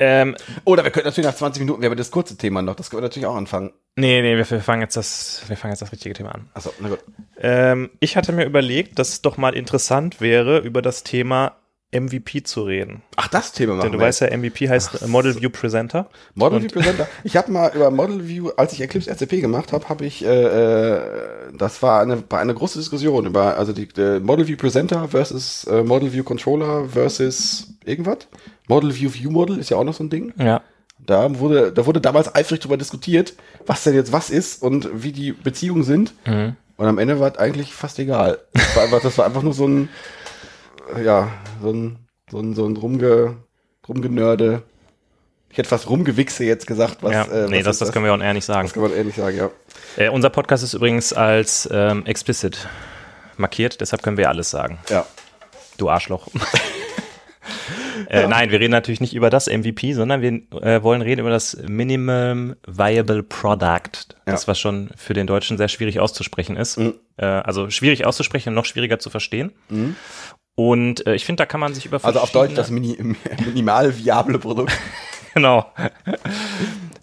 Ähm, Oder wir könnten natürlich nach 20 Minuten, wir haben das kurze Thema noch, das können wir natürlich auch anfangen. nee, nee, wir, wir fangen jetzt das, wir fangen jetzt das richtige Thema an. Achso, na gut. Ähm, ich hatte mir überlegt, dass es doch mal interessant wäre, über das Thema MVP zu reden. Ach, das Thema machen Denn du wir weißt ja, MVP heißt Model View Presenter. Model View Presenter. Ich habe mal über Model View, als ich Eclipse RCP gemacht habe, habe ich, äh, äh, das war eine, war eine große Diskussion über, also die, der Model View Presenter versus äh, Model View Controller versus irgendwas. Model View View Model ist ja auch noch so ein Ding. Ja. Da wurde, da wurde damals eifrig darüber diskutiert, was denn jetzt was ist und wie die Beziehungen sind. Mhm. Und am Ende war es eigentlich fast egal. Das war einfach, das war einfach nur so ein, äh, ja, so ein, so ein, so ein rumge, rumgenörde. Ich hätte fast rumgewichse jetzt gesagt, was, ja. äh, nee, was das, das können wir auch ehrlich sagen. Das kann man ehrlich sagen, ja. Äh, unser Podcast ist übrigens als ähm, explicit markiert, deshalb können wir alles sagen. Ja. Du Arschloch. [LAUGHS] äh, Nein, wir reden natürlich nicht über das MVP, sondern wir äh, wollen reden über das Minimum Viable Product. Das, Ja. was schon für den Deutschen sehr schwierig auszusprechen ist. Mhm. Äh, also schwierig auszusprechen und noch schwieriger zu verstehen. Und äh, ich finde, da kann man sich über Also auf Deutsch das Mini, [LAUGHS] minimal viable Produkt. [LAUGHS] Genau.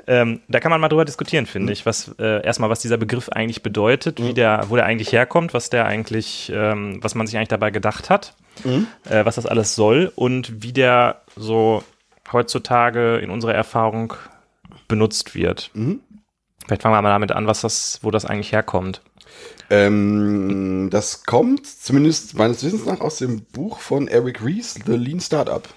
ähm, da kann man mal drüber diskutieren, finde ich, was äh, erstmal, was dieser Begriff eigentlich bedeutet, wie der, wo der eigentlich herkommt, was der eigentlich, ähm, was man sich eigentlich dabei gedacht hat, äh, was das alles soll und wie der so heutzutage in unserer Erfahrung benutzt wird. Vielleicht fangen wir mal damit an, was das, wo das eigentlich herkommt. Ähm, das kommt zumindest meines Wissens nach aus dem Buch von Eric Ries, The Lean Startup.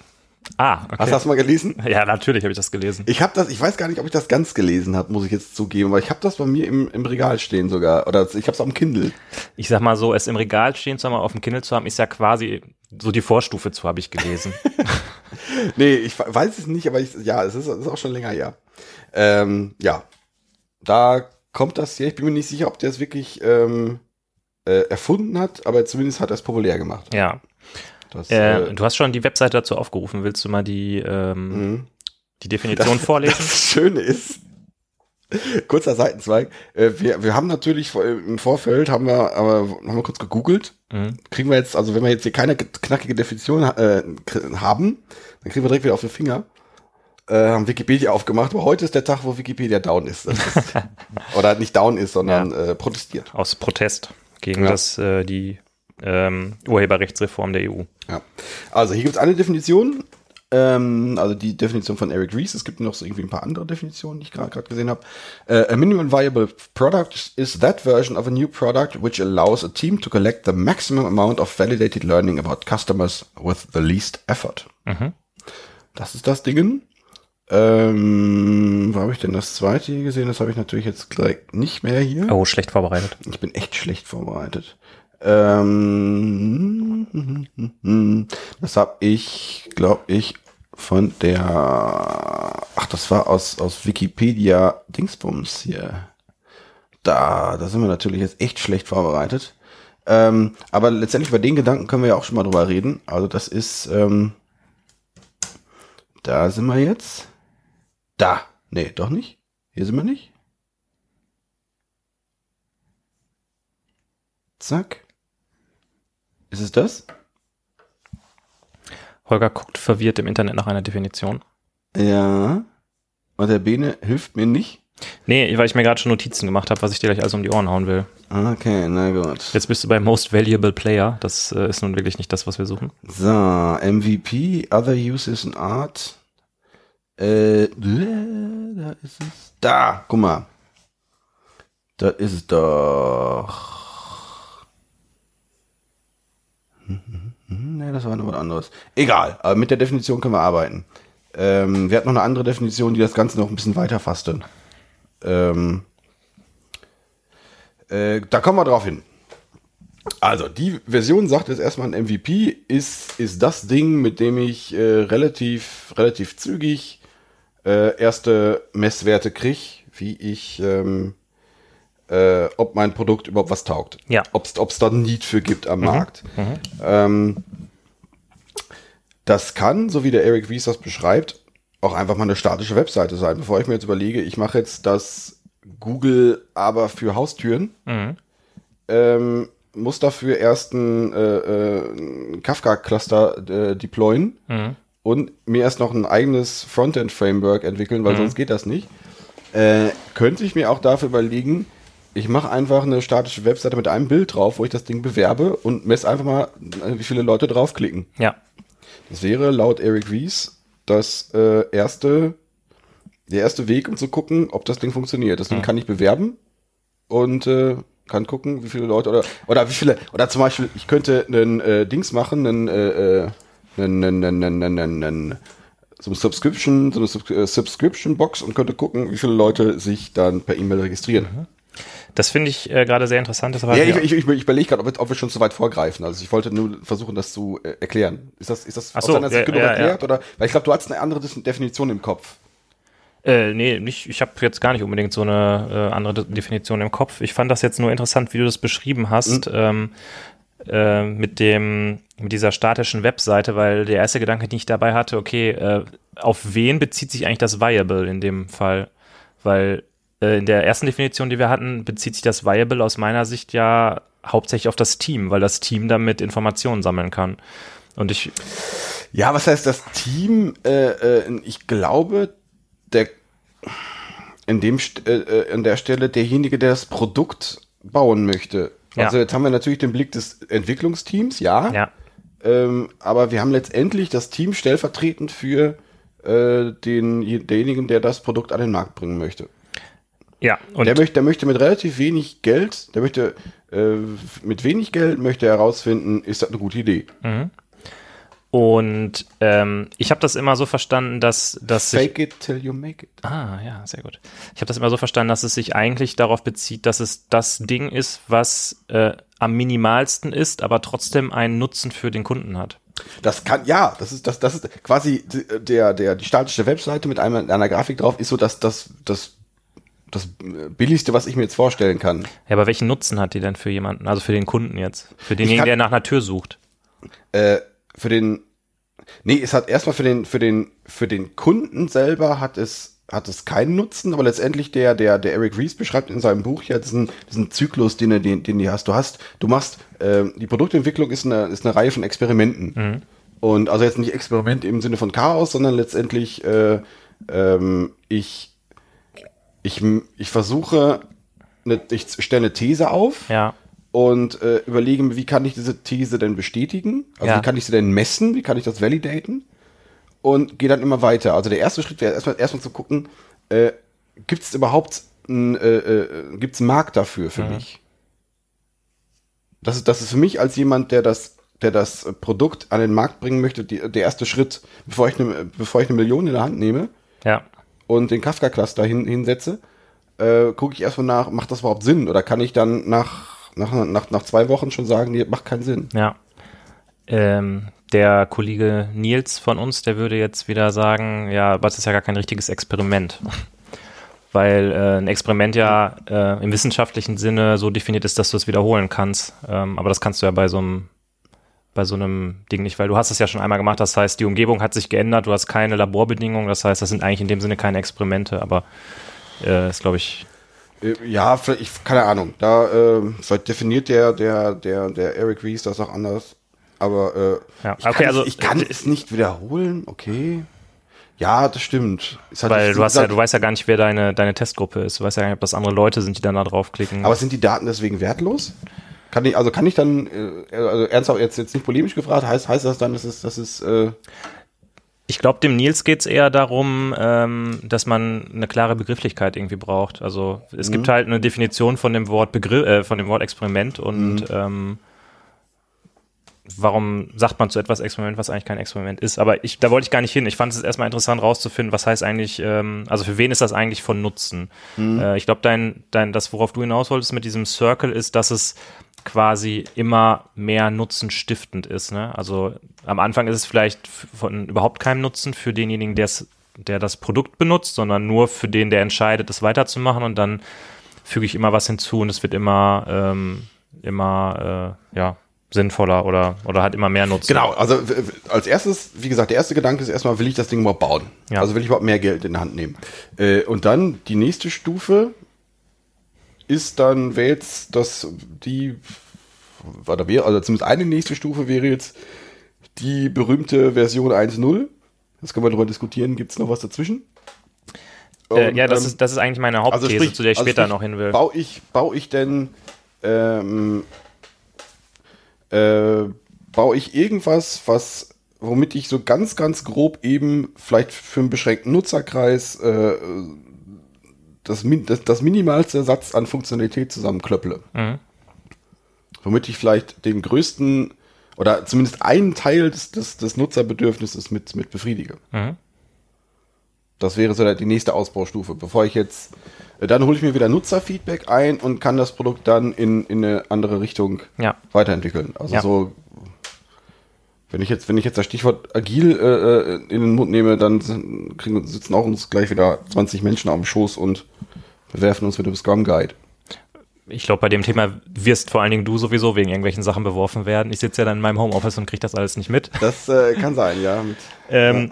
Ah, okay. Hast du das mal gelesen? [LAUGHS] ja, natürlich habe ich das gelesen. Ich habe das, ich weiß gar nicht, ob ich das ganz gelesen habe, muss ich jetzt zugeben, aber ich habe das bei mir im, im Regal stehen sogar. Oder ich habe es auf dem Kindle. Ich sag mal so, es im Regal stehen zu haben, auf dem Kindle zu haben, ist ja quasi so die Vorstufe zu, habe ich gelesen. [LAUGHS] Nee, ich we- weiß es nicht, aber ich, ja, es ist, ist auch schon länger her. Ähm, ja, da kommt das her. Ich bin mir nicht sicher, ob der es wirklich ähm, äh, erfunden hat, aber zumindest hat er es populär gemacht. ja. Das, Äh, äh, du hast schon die Webseite dazu aufgerufen. Willst du mal die, ähm, mh. die Definition vorlesen? Das Schöne ist, kurzer Seitenzweig, äh, wir, wir haben natürlich im Vorfeld, haben wir, aber haben wir kurz gegoogelt, Mhm. kriegen wir jetzt, also wenn wir jetzt hier keine knackige Definition äh, haben, dann kriegen wir direkt wieder auf den Finger. Äh, haben Wikipedia aufgemacht, aber heute ist der Tag, wo Wikipedia down ist. Ist [LAUGHS] oder nicht down ist, sondern äh, protestiert. Aus Protest gegen Ja. das, äh, die ähm, Urheberrechtsreform der EU. Ja. Also hier gibt es eine Definition, ähm, also die Definition von Eric Ries. Es gibt noch so irgendwie ein paar andere Definitionen, die ich gerade gesehen habe. Äh, a minimum viable product is that version of a new product which allows a team to collect the maximum amount of validated learning about customers with the least effort. Mhm. Das ist das Ding. Ähm, wo habe ich denn das zweite hier gesehen? Das habe ich natürlich jetzt gleich nicht mehr hier. Oh, schlecht vorbereitet. Ich bin echt schlecht vorbereitet. Ähm, das habe ich, glaube ich, von der, ach, das war aus, aus Wikipedia Dingsbums hier. Da, da sind wir natürlich jetzt echt schlecht vorbereitet. Ähm, aber letztendlich über den Gedanken können wir ja auch schon mal drüber reden. Also das ist, ähm, da sind wir jetzt. Da. Nee, doch nicht. Hier sind wir nicht. Zack. Ist es das? Holger guckt verwirrt im Internet nach einer Definition. Ja. Und der Bene hilft mir nicht. Nee, weil ich mir gerade schon Notizen gemacht habe, was ich dir gleich alles um die Ohren hauen will. Okay, na gut. Jetzt bist du bei Most Valuable Player. Das äh, ist nun wirklich nicht das, was wir suchen. So, MVP, Other Uses in Art. Äh, da ist es. Da, guck mal. Da ist es doch. Nee, das war noch was anderes. Egal, aber mit der Definition können wir arbeiten. Ähm, wir hatten noch eine andere Definition, die das Ganze noch ein bisschen weiter fasste. Ähm, äh, da kommen wir drauf hin. Also, die Version sagt jetzt erstmal, ein MVP ist, ist das Ding, mit dem ich äh, relativ, relativ zügig äh, erste Messwerte kriege, wie ich, ähm, äh, ob mein Produkt überhaupt was taugt. Ja. Ob es da ein Need für gibt am Markt. Ähm, das kann, so wie der Eric Wies das beschreibt, auch einfach mal eine statische Webseite sein. Bevor ich mir jetzt überlege, ich mache jetzt das Google aber für Haustüren, ähm, muss dafür erst ein, äh, äh, Kafka-Cluster äh, deployen und mir erst noch ein eigenes Frontend-Framework entwickeln, weil sonst geht das nicht. Äh, könnte ich mir auch dafür überlegen, ich mache einfach eine statische Webseite mit einem Bild drauf, wo ich das Ding bewerbe und messe einfach mal, äh, wie viele Leute draufklicken. Ja. Das wäre laut Eric Wies das äh, erste, der erste Weg, um zu gucken, ob das Ding funktioniert. Das Ding kann ich bewerben und äh, kann gucken, wie viele Leute oder oder wie viele oder zum Beispiel, ich könnte einen äh, Dings machen, einen, äh, äh, einen, einen, einen, einen, einen, einen so eine Subscription, so eine äh, Subscription Box und könnte gucken, wie viele Leute sich dann per E-Mail registrieren. Das finde ich äh, gerade sehr interessant. Das war Ja, ich, ich, ich, ich überlege gerade, ob, wir- ob wir schon zu weit vorgreifen. Also ich wollte nur versuchen, das zu äh, erklären. Ist das, ist das Ach aus so, deiner Sicht ja, genug ja, erklärt? Oder? Weil ich glaube, du hast eine andere Definition im Kopf. Äh, nee, nicht, ich habe jetzt gar nicht unbedingt so eine äh, andere De Definition im Kopf. Ich fand das jetzt nur interessant, wie du das beschrieben hast, ähm, äh, mit dem, mit dieser statischen Webseite, weil der erste Gedanke, den ich dabei hatte, okay, äh, auf wen bezieht sich eigentlich das Viable in dem Fall? Weil äh, in der ersten Definition, die wir hatten, bezieht sich das Viable aus meiner Sicht ja hauptsächlich auf das Team, weil das Team damit Informationen sammeln kann. Und ich, Ja, was heißt das Team? Äh, äh, ich glaube, der in dem äh, äh, an der Stelle derjenige, der das Produkt bauen möchte. Ja. Also jetzt haben wir natürlich den Blick des Entwicklungsteams, ja. ja, Ähm, aber wir haben letztendlich das Team stellvertretend für äh, den denjenigen, der das Produkt an den Markt bringen möchte. ja, und der möchte, der möchte mit relativ wenig Geld, der möchte äh, mit wenig Geld möchte herausfinden, ist das eine gute Idee. Und ähm, ich habe das immer so verstanden, dass, dass Fake it till you make it. ah ja, sehr gut. Ich habe das immer so verstanden, dass es sich eigentlich darauf bezieht, dass es das Ding ist, was äh, am minimalsten ist, aber trotzdem einen Nutzen für den Kunden hat. Das kann, ja, das ist, das, das ist quasi der, der, die statische Webseite mit einer, einer Grafik drauf ist so das, das, das, das billigste, was ich mir jetzt vorstellen kann. Ja, aber welchen Nutzen hat die denn für jemanden, also für den Kunden jetzt? Für denjenigen, kann- der nach einer Tür sucht? Äh, für den, nee, es hat erstmal für den, für den, für den Kunden selber hat es, hat es keinen Nutzen, aber letztendlich der, der, der Eric Ries beschreibt in seinem Buch ja diesen, diesen Zyklus, den, er- den, den du hast. Du hast, du machst, ähm, die Produktentwicklung ist eine, ist eine Reihe von Experimenten. Und also jetzt nicht Experiment im Sinne von Chaos, sondern letztendlich, äh, ähm, ich, ich, ich versuche, eine, ich stelle eine These auf Ja, und äh, überlege mir, wie kann ich diese These denn bestätigen? Also Ja. wie kann ich sie denn messen? Wie kann ich das validaten? Und gehe dann immer weiter. Also der erste Schritt wäre erstmal erstmal zu gucken, äh, gibt es überhaupt einen, äh, äh, gibt's einen Markt dafür für mich? Das ist, das ist für mich als jemand, der das, der das Produkt an den Markt bringen möchte, die, der erste Schritt, bevor ich, eine, bevor ich eine Million in der Hand nehme ja, und den Kafka-Cluster hin, hinsetze, äh, gucke ich erstmal nach, macht das überhaupt Sinn? Oder kann ich dann nach, nach, nach, nach zwei Wochen schon sagen, nee, macht keinen Sinn? ja. Ähm, der Kollege Nils von uns, der würde jetzt wieder sagen, ja, aber es ist ja gar kein richtiges Experiment. [LAUGHS] Weil äh, ein Experiment ja äh, im wissenschaftlichen Sinne so definiert ist, dass du es wiederholen kannst. Ähm, aber das kannst du ja bei so einem bei so einem Ding nicht, weil du hast es ja schon einmal gemacht, das heißt, die Umgebung hat sich geändert, du hast keine Laborbedingungen, das heißt, das sind eigentlich in dem Sinne keine Experimente, aber äh, ist, glaube ich, ja, vielleicht, ich, keine Ahnung. Da äh, vielleicht definiert der, der, der, der Eric Ries das auch anders. Aber äh, Ja, ich, okay, kann also- es, ich kann es nicht wiederholen, okay. Ja, das stimmt. Halt- Weil du hast ja, du weißt ja gar nicht, wer deine, deine Testgruppe ist. Du weißt ja gar nicht, ob das andere Leute sind, die dann da draufklicken. Aber sind die Daten deswegen wertlos? Kann ich, also kann ich dann, äh, also ernsthaft jetzt, jetzt nicht polemisch gefragt, heißt, heißt das dann, dass es, dass es, äh, Ich glaube, dem Nils geht's eher darum, ähm, dass man eine klare Begrifflichkeit irgendwie braucht. Also es gibt halt eine Definition von dem Wort Begriff, äh, von dem Wort Experiment und ähm, warum sagt man zu etwas Experiment, was eigentlich kein Experiment ist. Aber ich, da wollte ich gar nicht hin. Ich fand es erstmal interessant rauszufinden, was heißt eigentlich, ähm, also für wen ist das eigentlich von Nutzen? Äh, ich glaube, dein, dein, das, worauf du hinaus wolltest mit diesem Circle, ist, dass es quasi immer mehr Nutzen stiftend ist. Ne? Also am Anfang ist es vielleicht von überhaupt keinem Nutzen für denjenigen, der das Produkt benutzt, sondern nur für den, der entscheidet, es weiterzumachen und dann füge ich immer was hinzu und es wird immer, ähm, immer äh, ja, sinnvoller oder, oder hat immer mehr Nutzen. Genau, also als erstes, wie gesagt, der erste Gedanke ist erstmal, will ich das Ding überhaupt bauen? Ja. Also will ich überhaupt mehr Geld in die Hand nehmen? Äh, und dann die nächste Stufe ist dann, wäre jetzt das, die, oder wäre, also zumindest eine nächste Stufe wäre jetzt die berühmte Version 1.0. Das können wir darüber diskutieren, gibt es noch was dazwischen? Äh, Und, ja, das, ähm, ist, das ist eigentlich meine Hauptthese, sprich- zu der ich also später sprich, noch hin will. Baue ich, baue ich denn, ähm, äh, baue ich irgendwas, was, womit ich so ganz, ganz grob eben vielleicht für einen beschränkten Nutzerkreis äh, das, das, das minimalste Satz an Funktionalität zusammenklöpple. Mhm. Womit ich vielleicht den größten oder zumindest einen Teil des, des, des Nutzerbedürfnisses mit, mit befriedige. Mhm. Das wäre so die nächste Ausbaustufe. Bevor ich jetzt, äh, dann hole ich mir wieder Nutzerfeedback ein und kann das Produkt dann in, in eine andere Richtung Ja. weiterentwickeln. Also Ja. so, wenn ich jetzt, wenn ich jetzt das Stichwort agil äh, äh, in den Mund nehme, dann kriegen, sitzen auch uns gleich wieder 20 Menschen am Schoß und bewerfen uns mit dem Scrum Guide. Ich glaube, bei dem Thema wirst vor allen Dingen du sowieso wegen irgendwelchen Sachen beworfen werden. Ich sitze ja dann in meinem Homeoffice und kriege das alles nicht mit. Das äh, kann sein, ja. Mit, Ähm,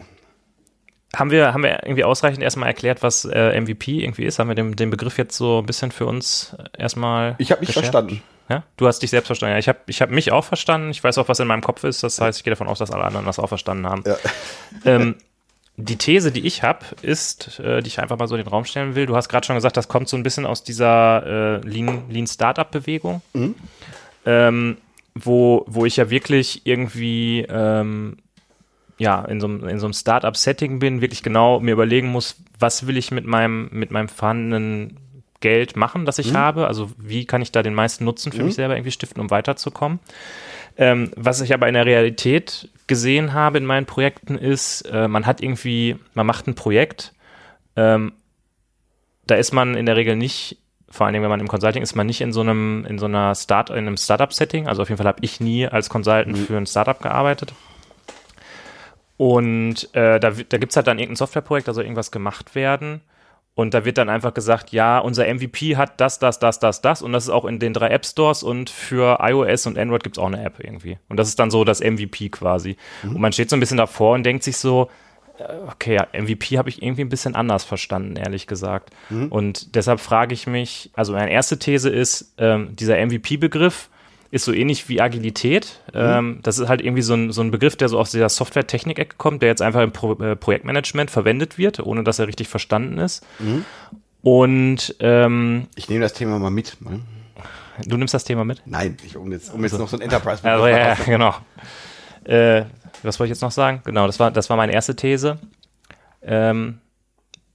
haben, wir, haben wir irgendwie ausreichend erstmal erklärt, was äh, MVP irgendwie ist? Haben wir den, den Begriff jetzt so ein bisschen für uns erstmal ich habe mich geschärft? verstanden. Ja? Du hast dich selbst verstanden. Ja, ich habe ich hab mich auch verstanden. Ich weiß auch, was in meinem Kopf ist. Das heißt, ich gehe davon aus, dass alle anderen das auch verstanden haben. Ja. Ähm, [LAUGHS] die These, die ich habe, ist, äh, die ich einfach mal so in den Raum stellen will. Du hast gerade schon gesagt, das kommt so ein bisschen aus dieser äh, Lean, Lean Startup-Bewegung, ähm, wo, wo ich ja wirklich irgendwie ähm, ja, in so einem, in so einem Startup-Setting bin, wirklich genau mir überlegen muss, was will ich mit meinem, mit meinem vorhandenen Geld machen, das ich habe? Also wie kann ich da den meisten Nutzen für mich selber irgendwie stiften, um weiterzukommen? Ähm, was ich aber in der Realität gesehen habe in meinen Projekten ist, äh, man hat irgendwie, man macht ein Projekt, ähm, da ist man in der Regel nicht, vor allen Dingen, wenn man im Consulting ist, man nicht in so einem, in so einer Start, in einem Startup-Setting. Also auf jeden Fall habe ich nie als Consultant für ein Startup gearbeitet. Und äh, da, da gibt's halt dann irgendein Softwareprojekt, da soll irgendwas gemacht werden. Und da wird dann einfach gesagt, ja, unser MVP hat das, das, das, das, das. Und das ist auch in den drei App Stores und für iOS und Android gibt's auch eine App irgendwie. Und das ist dann so das MVP quasi. Und man steht so ein bisschen davor und denkt sich so, äh, okay, ja, MVP habe ich irgendwie ein bisschen anders verstanden, ehrlich gesagt. Und deshalb frage ich mich, also meine erste These ist, ähm, dieser MVP-Begriff ist so ähnlich wie Agilität. Ähm, das ist halt irgendwie so ein, so ein Begriff, der so aus dieser Software-Technik-Ecke kommt, der jetzt einfach im Pro äh, Projektmanagement verwendet wird, ohne dass er richtig verstanden ist. Und ähm, Ich nehme das Thema mal mit. Ne? du nimmst das Thema mit? Nein, ich, um jetzt, um jetzt noch so ein Enterprise [LAUGHS] Also, ja, ja, [LAUGHS] genau. Äh, was wollte ich jetzt noch sagen? Genau, das war, das war meine erste These. Ähm,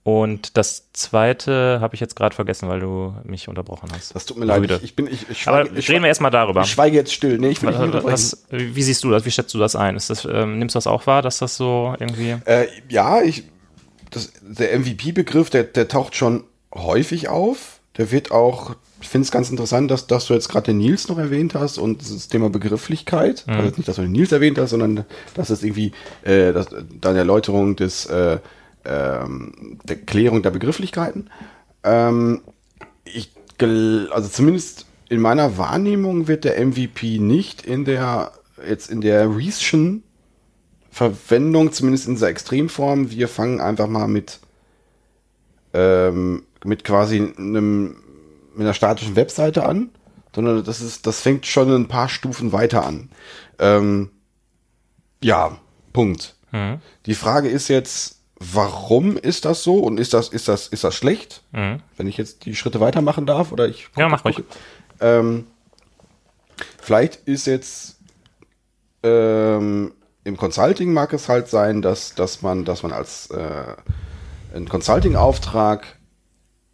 und das zweite habe ich jetzt gerade vergessen, weil du mich unterbrochen hast. Das tut mir leid. Ich, ich bin, ich, ich Aber schweige, ich, reden wir erstmal darüber. ich schweige jetzt still. Nee, ich will unterbrechen. Was, wie siehst du das? Wie schätzt du das ein? Ist das, ähm, nimmst du das auch wahr, dass das so irgendwie. Äh, ja, ich, das, der MVP-Begriff, der, der taucht schon häufig auf. Der wird auch, ich finde es ganz interessant, dass, dass du jetzt gerade den Nils noch erwähnt hast und das Thema Begrifflichkeit. Also nicht, dass du den Nils erwähnt hast, sondern dass es irgendwie äh, das, deine Erläuterung des, äh, ähm, der Klärung der Begrifflichkeiten. Ähm, ich, also zumindest in meiner Wahrnehmung wird der MVP nicht in der, jetzt in der Reeschen Verwendung, zumindest in dieser Extremform. Wir fangen einfach mal mit, ähm, mit quasi einem, mit einer statischen Webseite an, sondern das ist, das fängt schon ein paar Stufen weiter an. Ähm, ja, Punkt. Die Frage ist jetzt, warum ist das so und ist das, ist das, ist das schlecht? Mhm. Wenn ich jetzt die Schritte weitermachen darf oder ich. Ja, mach ruhig. Ähm, vielleicht ist jetzt ähm, im Consulting mag es halt sein, dass, dass man, dass man als äh, einen Consulting-Auftrag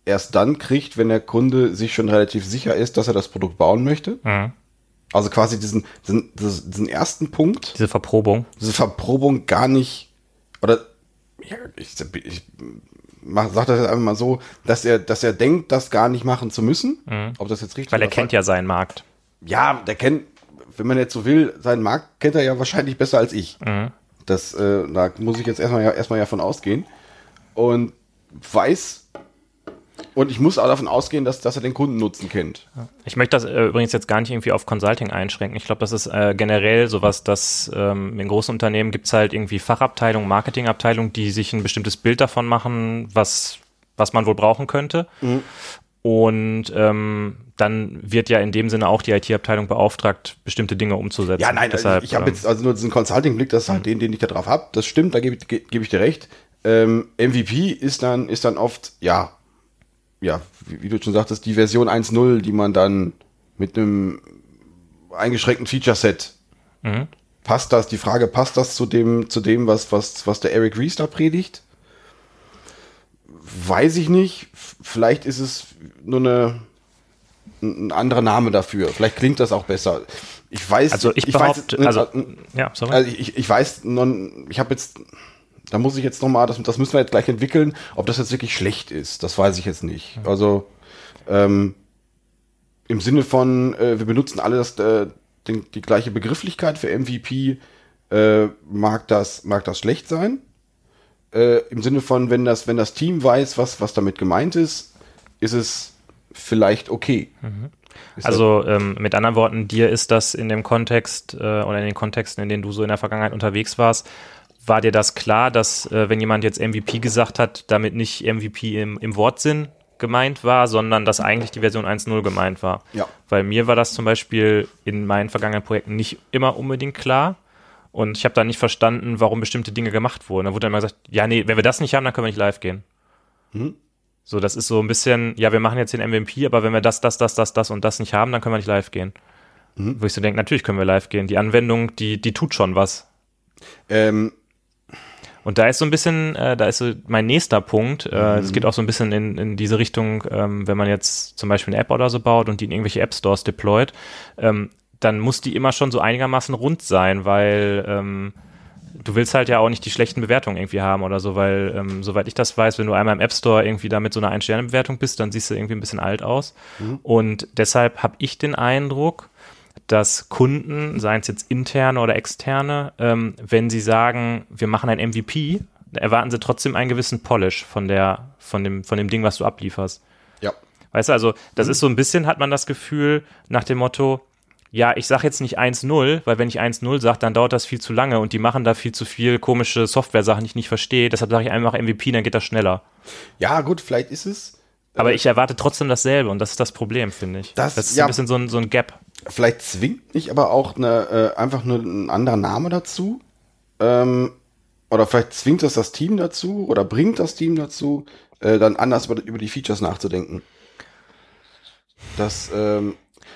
erst dann kriegt, wenn der Kunde sich schon relativ sicher ist, dass er das Produkt bauen möchte. Mhm. Also quasi diesen, diesen, diesen ersten Punkt, Diese Verprobung. diese Verprobung gar nicht, oder ja, ich, ich mach, sag das jetzt einfach mal so, dass er, dass er denkt, das gar nicht machen zu müssen. Ob das jetzt richtig Mhm. Weil er kennt ja seinen Markt. ja, der kennt, wenn man jetzt so will, seinen Markt kennt er ja wahrscheinlich besser als ich. Mhm. Das, äh, da muss ich jetzt erstmal ja, erstmal ja von ausgehen. Und weiß, und ich muss auch davon ausgehen, dass, dass er den Kundennutzen kennt. Ich möchte das äh, übrigens jetzt gar nicht irgendwie auf Consulting einschränken. Ich glaube, das ist äh, generell sowas, dass ähm, in großen Unternehmen gibt's halt irgendwie Fachabteilungen, Marketingabteilungen, die sich ein bestimmtes Bild davon machen, was, was man wohl brauchen könnte. Und ähm, dann wird ja in dem Sinne auch die IT-Abteilung beauftragt, bestimmte Dinge umzusetzen. Ja, nein, Deshalb, ich, ich habe ähm, jetzt also nur diesen Consulting-Blick, das ist halt den, den ich da drauf habe. Das stimmt, da gebe ich, ge- gebe ich dir recht. Ähm, MVP ist dann, ist dann oft, ja, ja, wie, wie du schon sagtest, die Version 1.0, die man dann mit einem eingeschränkten Feature-Set Mhm. passt das, die Frage, passt das zu dem, zu dem, was, was, was der Eric Ries da predigt? Weiß ich nicht. Vielleicht ist es nur eine, ein anderer Name dafür. Vielleicht klingt das auch besser. Ich weiß, Also ich, weiß, behaupte, äh, also, äh, ja, sorry. also ich, ich weiß, non, ich habe jetzt, da muss ich jetzt noch mal, das, das müssen wir jetzt gleich entwickeln, ob das jetzt wirklich schlecht ist, das weiß ich jetzt nicht. Also ähm, im Sinne von, äh, wir benutzen alle das, äh, den, die gleiche Begrifflichkeit für MVP, äh, mag das, mag das schlecht sein. Äh, Im Sinne von, wenn das, wenn das Team weiß, was, was damit gemeint ist, ist es vielleicht okay. Ist Also ähm, mit anderen Worten, dir ist das in dem Kontext äh, oder in den Kontexten, in denen du so in der Vergangenheit unterwegs warst, war dir das klar, dass äh, wenn jemand jetzt MVP gesagt hat, damit nicht MVP im, im Wortsinn gemeint war, sondern dass eigentlich die Version 1.0 gemeint war? Ja. Weil mir war das zum Beispiel in meinen vergangenen Projekten nicht immer unbedingt klar. Und ich habe da nicht verstanden, warum bestimmte Dinge gemacht wurden. Da wurde dann immer gesagt, ja, nee, wenn wir das nicht haben, dann können wir nicht live gehen. So, das ist so ein bisschen, ja, wir machen jetzt den MVP, aber wenn wir das, das, das, das, das und das nicht haben, dann können wir nicht live gehen. Wo ich so denke, natürlich können wir live gehen. Die Anwendung, die, die tut schon was. ähm, Und da ist so ein bisschen, äh, da ist so mein nächster Punkt. Äh, Es geht auch so ein bisschen in, in diese Richtung, ähm, wenn man jetzt zum Beispiel eine App oder so baut und die in irgendwelche App Stores deployt, ähm, dann muss die immer schon so einigermaßen rund sein, weil ähm, du willst halt ja auch nicht die schlechten Bewertungen irgendwie haben oder so, weil ähm, soweit ich das weiß, wenn du einmal im App Store irgendwie da mit so einer Ein-Sterne-Bewertung bist, dann siehst du irgendwie ein bisschen alt aus. Und deshalb habe ich den Eindruck, dass Kunden, seien es jetzt interne oder externe, ähm, wenn sie sagen, wir machen ein MVP, erwarten sie trotzdem einen gewissen Polish von der, von dem, von dem Ding, was du ablieferst. ja. Weißt du, also das ist so ein bisschen, hat man das Gefühl, nach dem Motto, ja, ich sage jetzt nicht 1-0, weil wenn ich 1-0 sage, dann dauert das viel zu lange und die machen da viel zu viel komische Software-Sachen, die ich nicht verstehe. Deshalb sage ich einfach MVP, dann geht das schneller. Ja, gut, vielleicht ist es. Aber ich erwarte trotzdem dasselbe und das ist das Problem, finde ich. Das- ist ja. ein bisschen so ein, so ein Gap. Vielleicht zwingt mich aber auch eine, äh, einfach nur ein anderer Name dazu. Ähm, oder vielleicht zwingt das das Team dazu oder bringt das Team dazu, äh, dann anders über, über die Features nachzudenken. Das, ähm,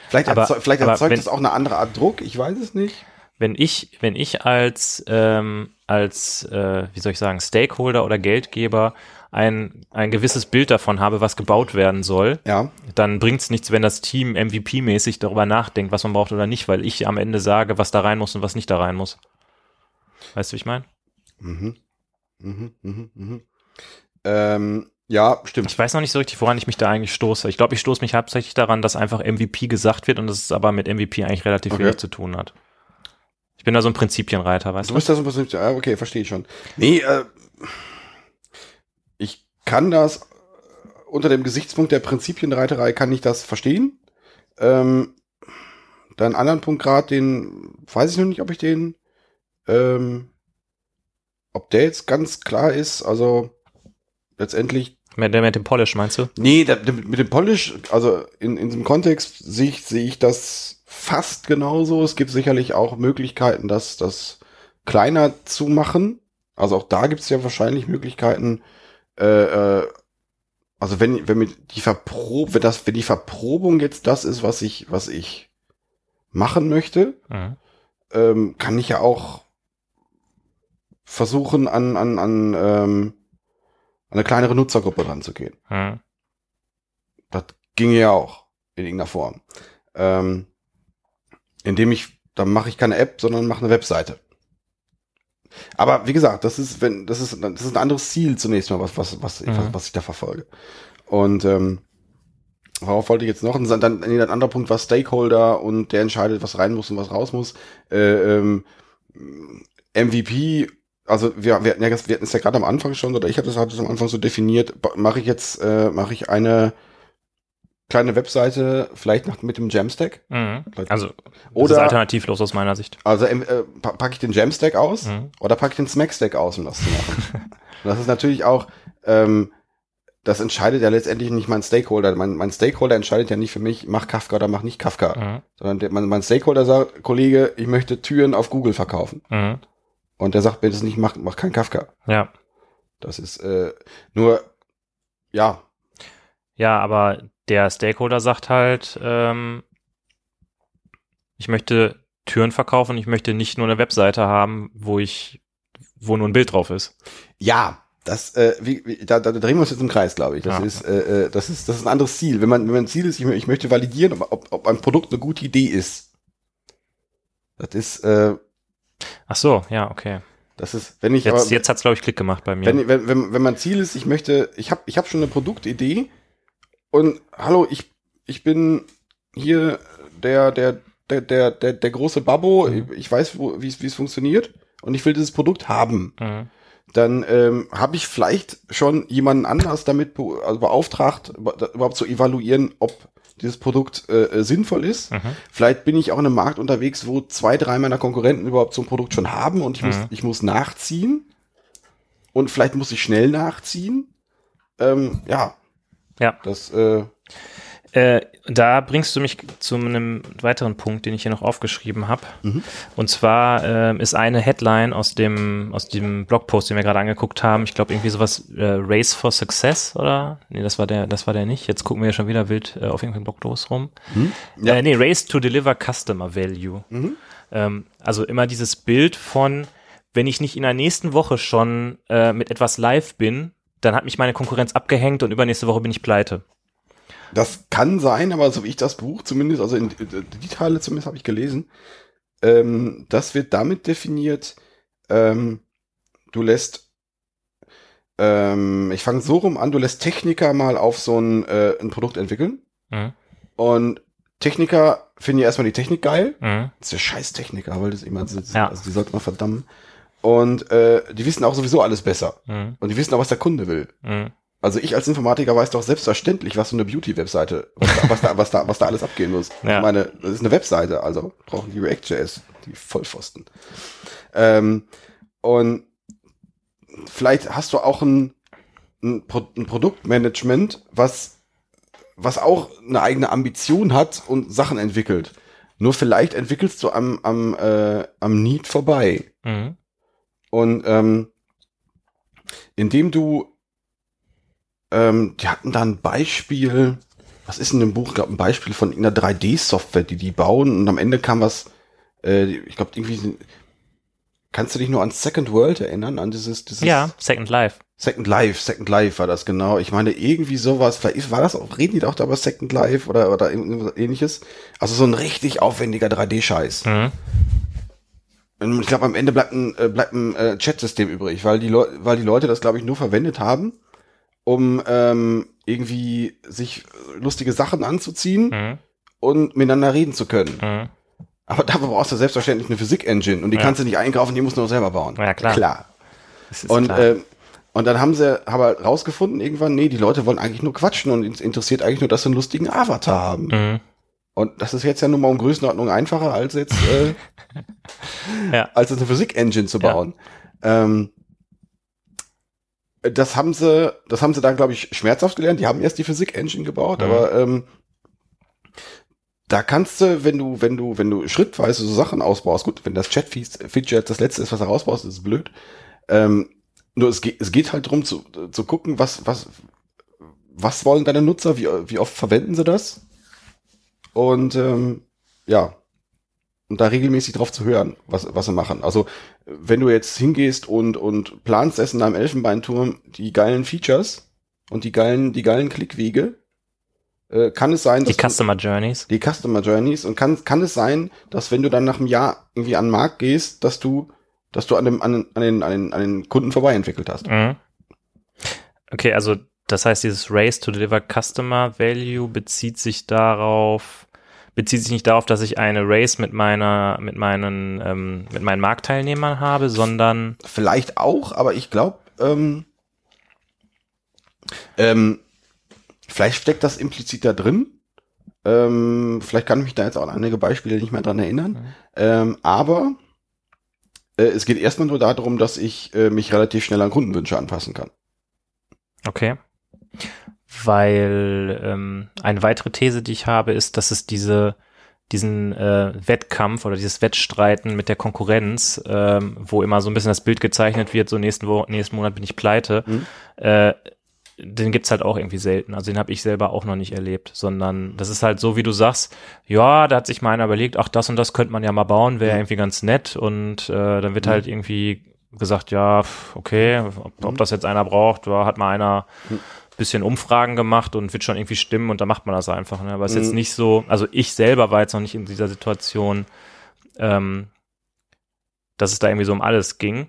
vielleicht, Aber- erzeu vielleicht aber erzeugt wenn- das auch eine andere Art Druck, ich weiß es nicht. wenn ich, wenn ich als, ähm, als, äh, wie soll ich sagen, Stakeholder oder Geldgeber ein, ein gewisses Bild davon habe, was gebaut werden soll, Ja, dann bringt's nichts, wenn das Team MVP-mäßig darüber nachdenkt, was man braucht oder nicht, weil ich am Ende sage, was da rein muss und was nicht da rein muss. Weißt du, wie ich meine? mhm. Mhm, mhm, mhm. Ähm, ja, stimmt. Ich weiß noch nicht so richtig, woran ich mich da eigentlich stoße. Ich glaube, ich stoße mich hauptsächlich daran, dass einfach MVP gesagt wird und das es aber mit MVP eigentlich relativ Okay. wenig zu tun hat. Ich bin da so ein Prinzipienreiter, weißt Du du? bist da so ein bisschen, ja, okay, verstehe ich schon. Nee, äh, kann das äh, unter dem Gesichtspunkt der Prinzipienreiterei kann ich das verstehen. Ähm, dann anderen Punkt gerade, den weiß ich noch nicht, ob ich den, ähm, ob der jetzt ganz klar ist. Also letztendlich Mit, mit dem Polish, meinst du? Nee, da, mit dem Polish, also in, in diesem Kontext sehe ich, sehe ich das fast genauso. Es gibt sicherlich auch Möglichkeiten, das, das kleiner zu machen. Also auch da gibt es ja wahrscheinlich Möglichkeiten, äh, äh, also wenn, wenn mit die Verprob, wenn das, wenn die Verprobung jetzt das ist, was ich, was ich machen möchte, Mhm. ähm, kann ich ja auch versuchen, an, an, an, ähm, an eine kleinere Nutzergruppe ranzugehen. Mhm. Das ginge ja auch in irgendeiner Form. Ähm, indem ich, dann mache ich keine App, sondern mache eine Webseite. Aber wie gesagt, das ist, wenn, das ist, das ist ein anderes Ziel zunächst mal, was, was, was, Mhm. was, was ich da verfolge. Und ähm, worauf wollte ich jetzt noch? Und dann, dann ein anderer Punkt war Stakeholder und der entscheidet, was rein muss und was raus muss. Äh, ähm, MVP, also wir, wir, hatten ja, wir hatten es ja gerade am Anfang schon, oder ich hatte es hatte es am Anfang so definiert, mache ich jetzt, äh, mache ich eine kleine Webseite, vielleicht noch mit dem Jamstack. Mhm. Also, das ist Oder- alternativlos aus meiner Sicht. Also ähm, äh, pa- packe ich den Jamstack aus Mhm. oder packe ich den Smackstack aus, um das zu machen. [LAUGHS] das ist natürlich auch, ähm, das entscheidet ja letztendlich nicht mein Stakeholder. Mein, mein Stakeholder entscheidet ja nicht für mich, mach Kafka oder mach nicht Kafka. Mhm. Sondern der, mein, mein Stakeholder sagt, Kollege, ich möchte Türen auf Google verkaufen. Mhm. Und der sagt das nicht, mach, mach kein Kafka. Ja. Das ist äh, nur, ja, Ja, aber der Stakeholder sagt halt, ähm, ich möchte Türen verkaufen, ich möchte nicht nur eine Webseite haben, wo ich, wo nur ein Bild drauf ist. Ja, das, äh, wie, wie, da, da drehen wir uns jetzt im Kreis, glaube ich. Das Ja. ist, äh, äh, das ist, das ist ein anderes Ziel. Wenn man, wenn mein Ziel ist, ich, ich möchte validieren, ob, ob, ob ein Produkt eine gute Idee ist. Das ist, äh, Ach so, ja, okay. das ist, wenn ich, Jetzt, aber, jetzt hat's glaube ich Klick gemacht bei mir. wenn, wenn, wenn, wenn mein Ziel ist, ich möchte, ich habe, ich habe schon eine Produktidee und hallo, ich, ich bin hier der, der, der, der, der, der große Babbo. Mhm. Ich weiß, wo, wie es, wie es funktioniert und ich will dieses Produkt haben. mhm. dann ähm, habe ich vielleicht schon jemanden anders damit be also beauftragt, überhaupt zu evaluieren, ob dieses Produkt äh, äh, sinnvoll ist. Mhm. Vielleicht bin ich auch in einem Markt unterwegs, wo zwei, drei meiner Konkurrenten überhaupt so ein Produkt schon haben und ich muss, Mhm. ich muss nachziehen. Und vielleicht muss ich schnell nachziehen. Ähm, ja, Ja. das, äh, Äh, da bringst du mich zu einem weiteren Punkt, den ich hier noch aufgeschrieben habe. Mhm. Und zwar ähm, ist eine Headline aus dem aus dem Blogpost, den wir gerade angeguckt haben. Ich glaube irgendwie sowas äh, Race for Success oder? Nee, das war der, das war der nicht. Jetzt gucken wir ja schon wieder wild äh, auf irgendeinem Blogpost rum. Ja. Äh, nee, Race to Deliver Customer Value. Mhm. Ähm, also immer dieses Bild von, wenn ich nicht in der nächsten Woche schon äh, mit etwas live bin, dann hat mich meine Konkurrenz abgehängt und übernächste Woche bin ich pleite. Das kann sein, aber so wie ich das Buch zumindest, also in, die Teile zumindest habe ich gelesen, ähm, das wird damit definiert, ähm, du lässt, ähm, ich fange so rum an, du lässt Techniker mal auf so ein, äh, ein Produkt entwickeln Mhm. und Techniker finden ja erstmal die Technik geil. Mhm. Das ist ja scheiß Techniker, weil das immer, das, Ja. also die sollte man verdammen. Und äh, die wissen auch sowieso alles besser. Mhm. Und die wissen auch, was der Kunde will. Mhm. Also ich als Informatiker weiß doch selbstverständlich, was so eine Beauty-Webseite, was da, was, da, was, da, was da alles abgehen muss. Ja. Ich meine, das ist eine Webseite, also brauchen die React.js, die Vollpfosten. Ähm, und vielleicht hast du auch ein, ein, Pro ein Produktmanagement, was, was auch eine eigene Ambition hat und Sachen entwickelt. Nur vielleicht entwickelst du am, am, äh, am Need vorbei. Mhm. Und ähm, indem du, ähm, die hatten da ein Beispiel, was ist in dem Buch, ich glaube, ein Beispiel von einer 3D-Software, die die bauen und am Ende kam was, äh, ich glaube, irgendwie, kannst du dich nur an Second World erinnern, an dieses, dieses Ja, Second Life. Second Life, Second Life war das genau. Ich meine, irgendwie sowas, vielleicht war das auch, reden die doch da über Second Life oder, oder ähnliches. Also so ein richtig aufwendiger 3D-Scheiß. Mhm. Ich glaube, am Ende bleibt ein, äh, bleibt ein äh, Chat-System übrig, weil die, Leu weil die Leute das, glaube ich, nur verwendet haben, um ähm, irgendwie sich lustige Sachen anzuziehen Mhm. und miteinander reden zu können. Mhm. Aber dafür brauchst du selbstverständlich eine Physik-Engine und die Ja. kannst du nicht einkaufen, die musst du auch selber bauen. Ja, klar. Klar. Und, klar. ähm, und dann haben sie aber rausgefunden irgendwann, nee, die Leute wollen eigentlich nur quatschen und es interessiert eigentlich nur, dass sie einen lustigen Avatar haben. mhm. Und das ist jetzt ja nun mal um Größenordnung einfacher, als jetzt, äh, [LAUGHS] Ja. als jetzt eine Physik-Engine zu Ja. bauen. Ähm, das haben sie, das haben sie dann, glaube ich, schmerzhaft gelernt. Die haben erst die Physik-Engine gebaut, Mhm. aber ähm, da kannst du, wenn du, wenn du, wenn du schrittweise so Sachen ausbaust, gut, wenn das Chat-Feature das letzte ist, was du rausbaust, ist es blöd. Ähm, nur es geht, es geht halt darum zu, zu gucken, was, was, was wollen deine Nutzer, wie, wie oft verwenden sie das? Und ähm, ja, und da regelmäßig drauf zu hören, was, was sie machen. Also wenn du jetzt hingehst und, und planst es in deinem Elfenbeinturm die geilen Features und die geilen, die geilen Klickwege, äh, kann es sein, dass die Customer Journeys. Die Customer Journeys und kann, kann es sein, dass wenn du dann nach einem Jahr irgendwie an den Markt gehst, dass du, dass du an dem, an, an den, an den, an den Kunden vorbei entwickelt hast. Mhm. Okay, also das heißt, dieses Race to Deliver Customer Value bezieht sich darauf, bezieht sich nicht darauf, dass ich eine Race mit meiner, mit meinen, ähm, mit meinen Marktteilnehmern habe, sondern vielleicht auch, aber ich glaube, ähm, ähm, vielleicht steckt das implizit da drin. Ähm, vielleicht kann ich mich da jetzt auch an einige Beispiele nicht mehr dran erinnern. Mhm. Ähm, aber äh, es geht erstmal nur darum, dass ich äh, mich relativ schnell an Kundenwünsche anpassen kann. Okay weil ähm, eine weitere These, die ich habe, ist, dass es diese diesen äh, Wettkampf oder dieses Wettstreiten mit der Konkurrenz, ähm, wo immer so ein bisschen das Bild gezeichnet wird, so nächsten, Wo nächsten Monat bin ich pleite, mhm. äh, den gibt's halt auch irgendwie selten. Also den habe ich selber auch noch nicht erlebt, sondern das ist halt so, wie du sagst, ja, da hat sich mal einer überlegt, ach, das und das könnte man ja mal bauen, wäre mhm. irgendwie ganz nett und äh, dann wird mhm. halt irgendwie gesagt, ja, okay, ob, ob, mhm. das jetzt einer braucht, da hat mal einer mhm bisschen Umfragen gemacht und wird schon irgendwie stimmen und da macht man das einfach. Ne? Aber es ist mhm. jetzt nicht so, also ich selber war jetzt noch nicht in dieser Situation, ähm, dass es da irgendwie so um alles ging.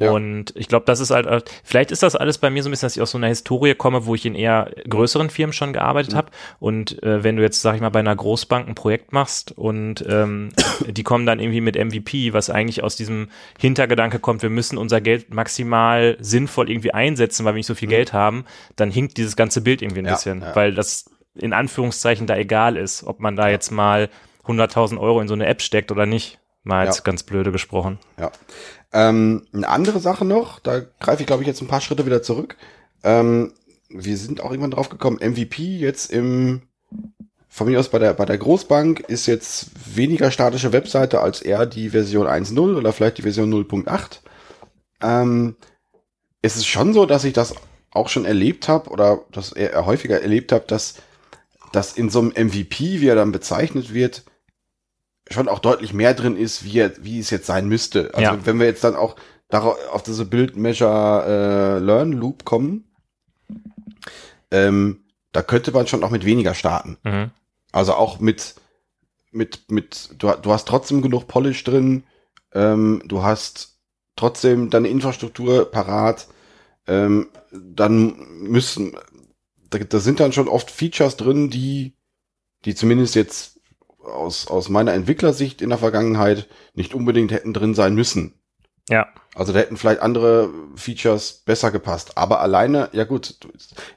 Ja. Und ich glaube, das ist halt, äh, vielleicht ist das alles bei mir so ein bisschen, dass ich aus so einer Historie komme, wo ich in eher größeren Firmen schon gearbeitet mhm. habe. Und äh, wenn du jetzt, sag ich mal, bei einer Großbank ein Projekt machst und ähm, [COUGHS] die kommen dann irgendwie mit MVP, was eigentlich aus diesem Hintergedanke kommt, wir müssen unser Geld maximal sinnvoll irgendwie einsetzen, weil wir nicht so viel mhm. Geld haben, dann hinkt dieses ganze Bild irgendwie ein ja, bisschen, ja. weil das in Anführungszeichen da egal ist, ob man da jetzt mal 100.000 Euro in so eine App steckt oder nicht. Mal jetzt ganz blöde gesprochen. Ja. Ähm, eine andere Sache noch, da greife ich glaube ich jetzt ein paar Schritte wieder zurück. Ähm, wir sind auch irgendwann drauf gekommen, MVP jetzt im, von mir aus bei der, bei der Großbank ist jetzt weniger statische Webseite als eher die Version 1.0 oder vielleicht die Version 0.8. Ähm, es ist schon so, dass ich das auch schon erlebt habe oder das eher häufiger erlebt habe, dass, dass in so einem MVP, wie er dann bezeichnet wird, schon auch deutlich mehr drin ist, wie, er, wie es jetzt sein müsste. Also ja. wenn wir jetzt dann auch darauf, auf diese Build Measure äh, Learn Loop kommen, ähm, da könnte man schon auch mit weniger starten. Mhm. Also auch mit, mit, mit, du, du hast trotzdem genug Polish drin, ähm, du hast trotzdem deine Infrastruktur parat, ähm, dann müssen, da, da sind dann schon oft Features drin, die, die zumindest jetzt aus, aus meiner Entwicklersicht in der Vergangenheit nicht unbedingt hätten drin sein müssen. Ja. Also da hätten vielleicht andere Features besser gepasst. Aber alleine, ja gut,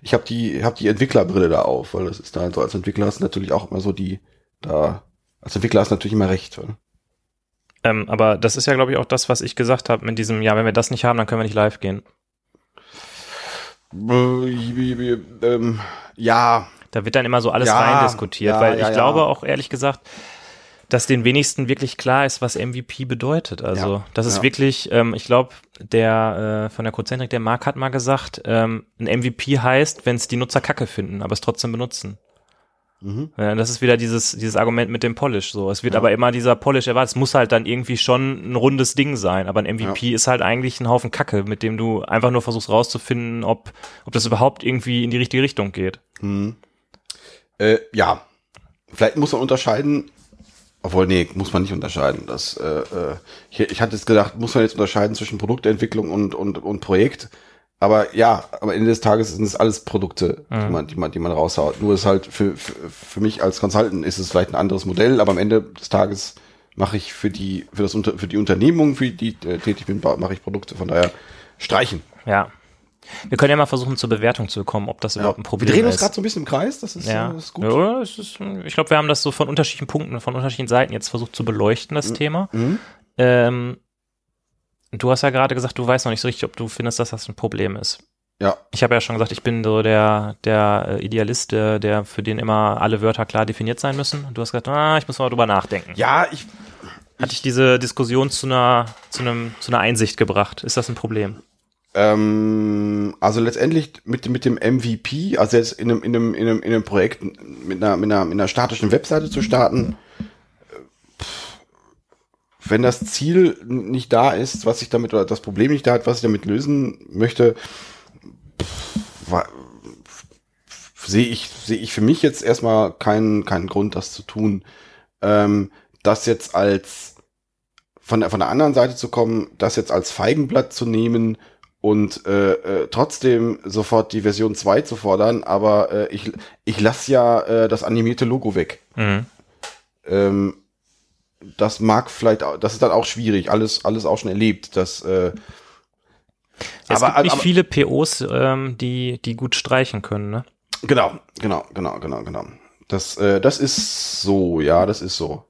ich habe die, hab die Entwicklerbrille da auf, weil das ist da so als Entwickler hast natürlich auch immer so die, da, als Entwickler hast du natürlich immer recht. Ähm, aber das ist ja, glaube ich, auch das, was ich gesagt habe mit diesem, ja, wenn wir das nicht haben, dann können wir nicht live gehen. Äh, ähm, ja, da wird dann immer so alles ja, rein diskutiert, ja, weil ich ja, glaube auch ehrlich gesagt, dass den wenigsten wirklich klar ist, was MVP bedeutet. Also das ist wirklich, ähm, ich glaube, der äh, von der Codezentrik, der Marc hat mal gesagt, ähm, ein MVP heißt, wenn es die Nutzer kacke finden, aber es trotzdem benutzen. Mhm. Ja, das ist wieder dieses, dieses Argument mit dem Polish. So, es wird ja. aber immer dieser Polish erwartet. Es muss halt dann irgendwie schon ein rundes Ding sein. Aber ein MVP ja. ist halt eigentlich ein Haufen Kacke, mit dem du einfach nur versuchst rauszufinden, ob, ob das überhaupt irgendwie in die richtige Richtung geht. Mhm. Äh, ja, vielleicht muss man unterscheiden, obwohl, nee, muss man nicht unterscheiden. Das, äh, äh ich, ich hatte jetzt gedacht, muss man jetzt unterscheiden zwischen Produktentwicklung und, und, und Projekt. Aber ja, am Ende des Tages sind es alles Produkte, mhm. die, man, die, man, die man raushaut. Nur ist halt für, für, für mich als Consultant ist es vielleicht ein anderes Modell, aber am Ende des Tages mache ich für die, für das für die Unternehmung, für die äh, tätig bin, mache ich Produkte. Von daher streichen. Ja, wir können ja mal versuchen, zur Bewertung zu kommen, ob das ja. überhaupt ein Problem ist. Wir drehen uns gerade so ein bisschen im Kreis, das ist, ja. Äh, das ist gut. Ja, ist, ich glaube, wir haben das so von unterschiedlichen Punkten, von unterschiedlichen Seiten jetzt versucht zu beleuchten, das mhm. Thema. Mhm. Ähm, du hast ja gerade gesagt, du weißt noch nicht so richtig, ob du findest, dass das ein Problem ist. Ja. Ich habe ja schon gesagt, ich bin so der, der äh, Idealist, der, der für den immer alle Wörter klar definiert sein müssen. Und du hast gesagt, ah, ich muss mal drüber nachdenken. Ja, ich, hat dich diese Diskussion zu einer, zu einem, zu einer Einsicht gebracht? Ist das ein Problem? Ähm, also letztendlich mit, mit dem MVP, also jetzt in einem, in einem, in einem, in einem Projekt mit einer, mit einer, mit einer statischen Webseite zu starten, äh, wenn das Ziel nicht da ist, was ich damit, oder das Problem nicht da hat, was ich damit lösen möchte, sehe ich, sehe ich für mich jetzt erstmal keinen, keinen Grund, das zu tun. Ähm, das jetzt als von der, von der anderen Seite zu kommen, das jetzt als Feigenblatt zu nehmen und äh, äh, trotzdem sofort die Version 2 zu fordern, aber äh, ich, ich lasse ja äh, das animierte Logo weg. Mhm. Ähm, das mag vielleicht, das ist dann auch schwierig, alles, alles auch schon erlebt, dass äh, es aber, gibt nicht aber, viele POs, ähm, die, die gut streichen können, ne? Genau, genau, genau, genau, genau. Das, äh, das ist so, ja, das ist so.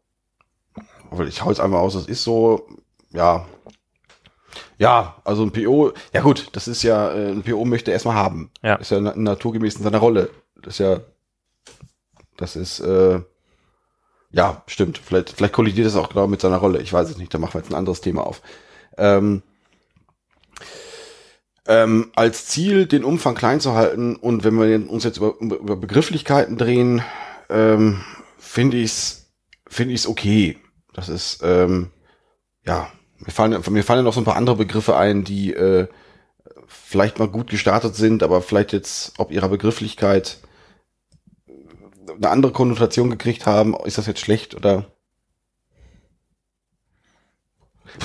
Ich hau jetzt einfach aus, das ist so, ja. Ja, also ein PO, ja gut, das ist ja, äh, ein PO möchte erstmal haben. Ja. Ist ja naturgemäß in seiner Rolle. Das ist ja, das ist, äh, ja, stimmt. Vielleicht, vielleicht kollidiert das auch genau mit seiner Rolle. Ich weiß es nicht, da machen wir jetzt ein anderes Thema auf. Ähm, ähm, als Ziel, den Umfang klein zu halten und wenn wir uns jetzt über, über Begrifflichkeiten drehen, ähm, finde ich es finde ich's okay. Das ist, ähm, ja, mir fallen, mir fallen noch so ein paar andere Begriffe ein, die äh, vielleicht mal gut gestartet sind, aber vielleicht jetzt ob ihrer Begrifflichkeit eine andere Konnotation gekriegt haben. Ist das jetzt schlecht oder?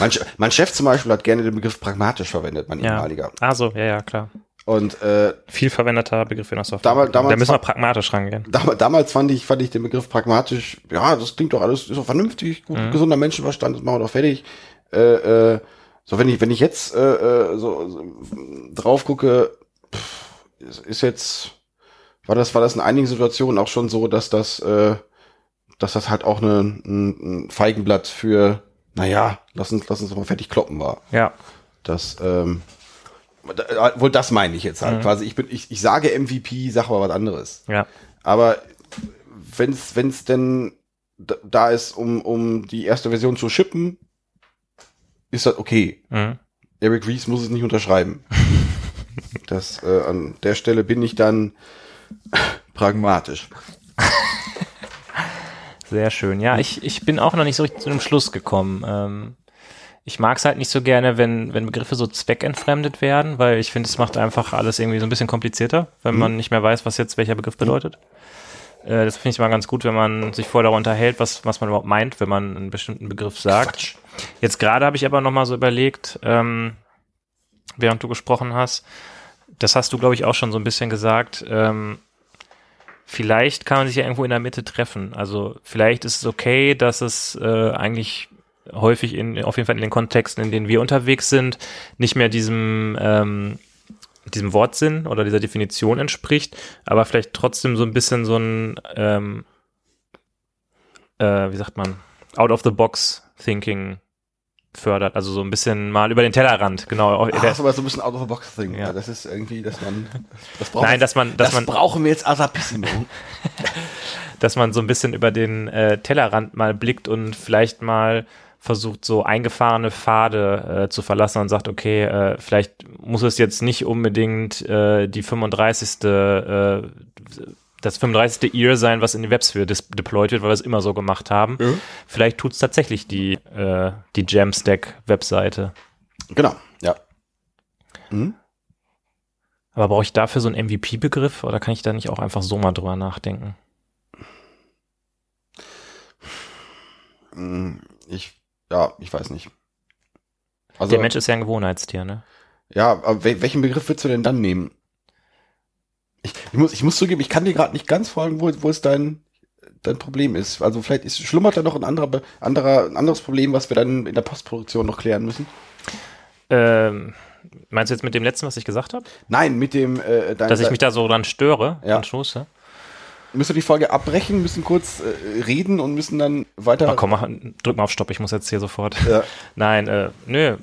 Mein, mein Chef zum Beispiel hat gerne den Begriff pragmatisch verwendet, mein ja. ehemaliger. Also, ja, ja, klar. Und äh, viel verwendeter Begriff in der Software. Damals, damals da müssen wir pragmatisch rangehen. Damals, damals fand ich fand ich den Begriff pragmatisch. Ja, das klingt doch alles ist doch vernünftig, gut, mhm. gesunder Menschenverstand, das machen wir doch fertig. Äh, äh, so wenn ich wenn ich jetzt äh, äh so, so drauf gucke, pff, ist, jetzt war das war das in einigen Situationen auch schon so, dass das äh, dass das halt auch eine, ein, ein Feigenblatt für naja, lass uns, lass uns mal fertig kloppen war. Ja. Das, ähm, da, wohl das meine ich jetzt halt. Mhm. Quasi, ich bin, ich, ich sage MVP, sag aber was anderes. Ja. Aber wenn's, wenn's denn da ist, um, um die erste Version zu shippen, ist das okay. Mhm. Eric Rees muss es nicht unterschreiben. [LAUGHS] das, äh, an der Stelle bin ich dann pragmatisch. Sehr schön. Ja, ich, ich bin auch noch nicht so richtig zu einem Schluss gekommen. Ähm, ich mag es halt nicht so gerne, wenn, wenn Begriffe so zweckentfremdet werden, weil ich finde, es macht einfach alles irgendwie so ein bisschen komplizierter, wenn mhm. man nicht mehr weiß, was jetzt welcher Begriff bedeutet. Mhm. Äh, das finde ich mal ganz gut, wenn man sich vorher darüber unterhält, was, was man überhaupt meint, wenn man einen bestimmten Begriff sagt. Quatsch. Jetzt gerade habe ich aber noch mal so überlegt, ähm, während du gesprochen hast, das hast du, glaube ich, auch schon so ein bisschen gesagt, ähm, vielleicht kann man sich ja irgendwo in der Mitte treffen. Also vielleicht ist es okay, dass es äh, eigentlich häufig in, auf jeden Fall in den Kontexten, in denen wir unterwegs sind, nicht mehr diesem, ähm, diesem Wortsinn oder dieser Definition entspricht, aber vielleicht trotzdem so ein bisschen so ein, ähm, äh, wie sagt man, out of the box thinking fördert. Also so ein bisschen mal über den Tellerrand, genau. Ach, das ist aber so ein bisschen out of the box thing. Ja. Das ist irgendwie, dass man, das braucht Nein, dass man, dass das man, brauchen wir jetzt Asapissimo. [LAUGHS] dass man so ein bisschen über den äh, Tellerrand mal blickt und vielleicht mal versucht, so eingefahrene Pfade äh, zu verlassen und sagt, okay, äh, vielleicht muss es jetzt nicht unbedingt äh, die 35. Äh, das 35. Ear sein, was in die Websphere deployed wird, weil wir es immer so gemacht haben. Mhm. Vielleicht tut es tatsächlich die, äh, die Jamstack-Webseite. Genau, ja. Mhm. Aber brauche ich dafür so einen MVP-Begriff oder kann ich da nicht auch einfach so mal drüber nachdenken? Ich, ja, ich weiß nicht. Also, Der Mensch ist ja ein Gewohnheitstier, ne? Ja, aber welchen Begriff würdest du denn dann nehmen? Ich, ich, muss, ich muss zugeben, ich kann dir gerade nicht ganz folgen, wo, wo es dein, dein Problem ist. Also vielleicht ist, schlummert da noch ein anderer, anderer, ein anderes Problem, was wir dann in der Postproduktion noch klären müssen. Ähm, meinst du jetzt mit dem letzten, was ich gesagt habe? Nein, mit dem. Äh, dein, Dass ich mich da so dran störe, ja. stoße. Müssen wir die Folge abbrechen, müssen kurz äh, reden und müssen dann weiter. Ach komm, mach, drück mal auf Stopp, ich muss jetzt hier sofort. Ja. [LAUGHS] Nein, äh, nö.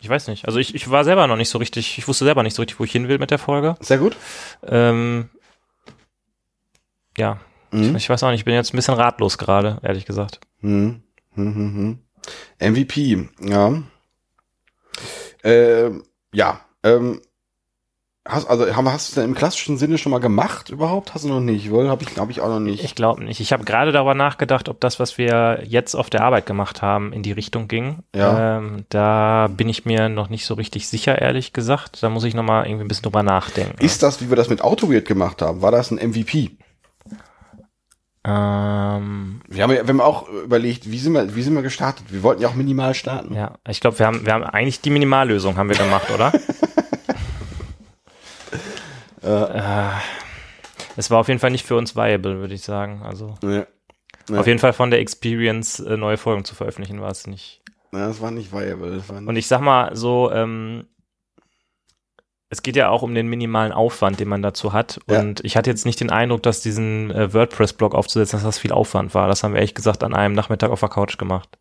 Ich weiß nicht. Also ich, ich war selber noch nicht so richtig, ich wusste selber nicht so richtig, wo ich hin will mit der Folge. Sehr gut. Ähm, ja. Mhm. Ich, ich, weiß auch nicht, ich bin jetzt ein bisschen ratlos gerade, ehrlich gesagt. Mhm. Mhm. mhm, mhm. MVP, ja. Ähm, ja, ähm, hast, also hast du es denn im klassischen Sinne schon mal gemacht überhaupt? Hast du noch nicht, wohl? Habe ich, glaube ich auch noch nicht. Ich glaube nicht. Ich habe gerade darüber nachgedacht, ob das, was wir jetzt auf der Arbeit gemacht haben, in die Richtung ging. Ja. Ähm, da bin ich mir noch nicht so richtig sicher, ehrlich gesagt. Da muss ich noch mal irgendwie ein bisschen drüber nachdenken. Ist das, wie wir das mit AutoWeird gemacht haben, war das ein MVP? ähm, Wir haben ja, wir haben auch überlegt, wie sind wir, wie sind wir gestartet? Wir wollten ja auch minimal starten. ja, ich glaube, wir haben, wir haben eigentlich die Minimallösung haben wir gemacht, oder? [LAUGHS] äh, es war auf jeden Fall nicht für uns viable, würde ich sagen. Also Ja. Ja. auf jeden Fall von der Experience äh, neue Folgen zu veröffentlichen war es nicht. Ja, das war nicht viable. War nicht Und ich sag mal so, ähm, es geht ja auch um den minimalen Aufwand, den man dazu hat. Ja. Und ich hatte jetzt nicht den Eindruck, dass diesen äh, WordPress-Blog aufzusetzen, dass das viel Aufwand war. Das haben wir ehrlich gesagt an einem Nachmittag auf der Couch gemacht.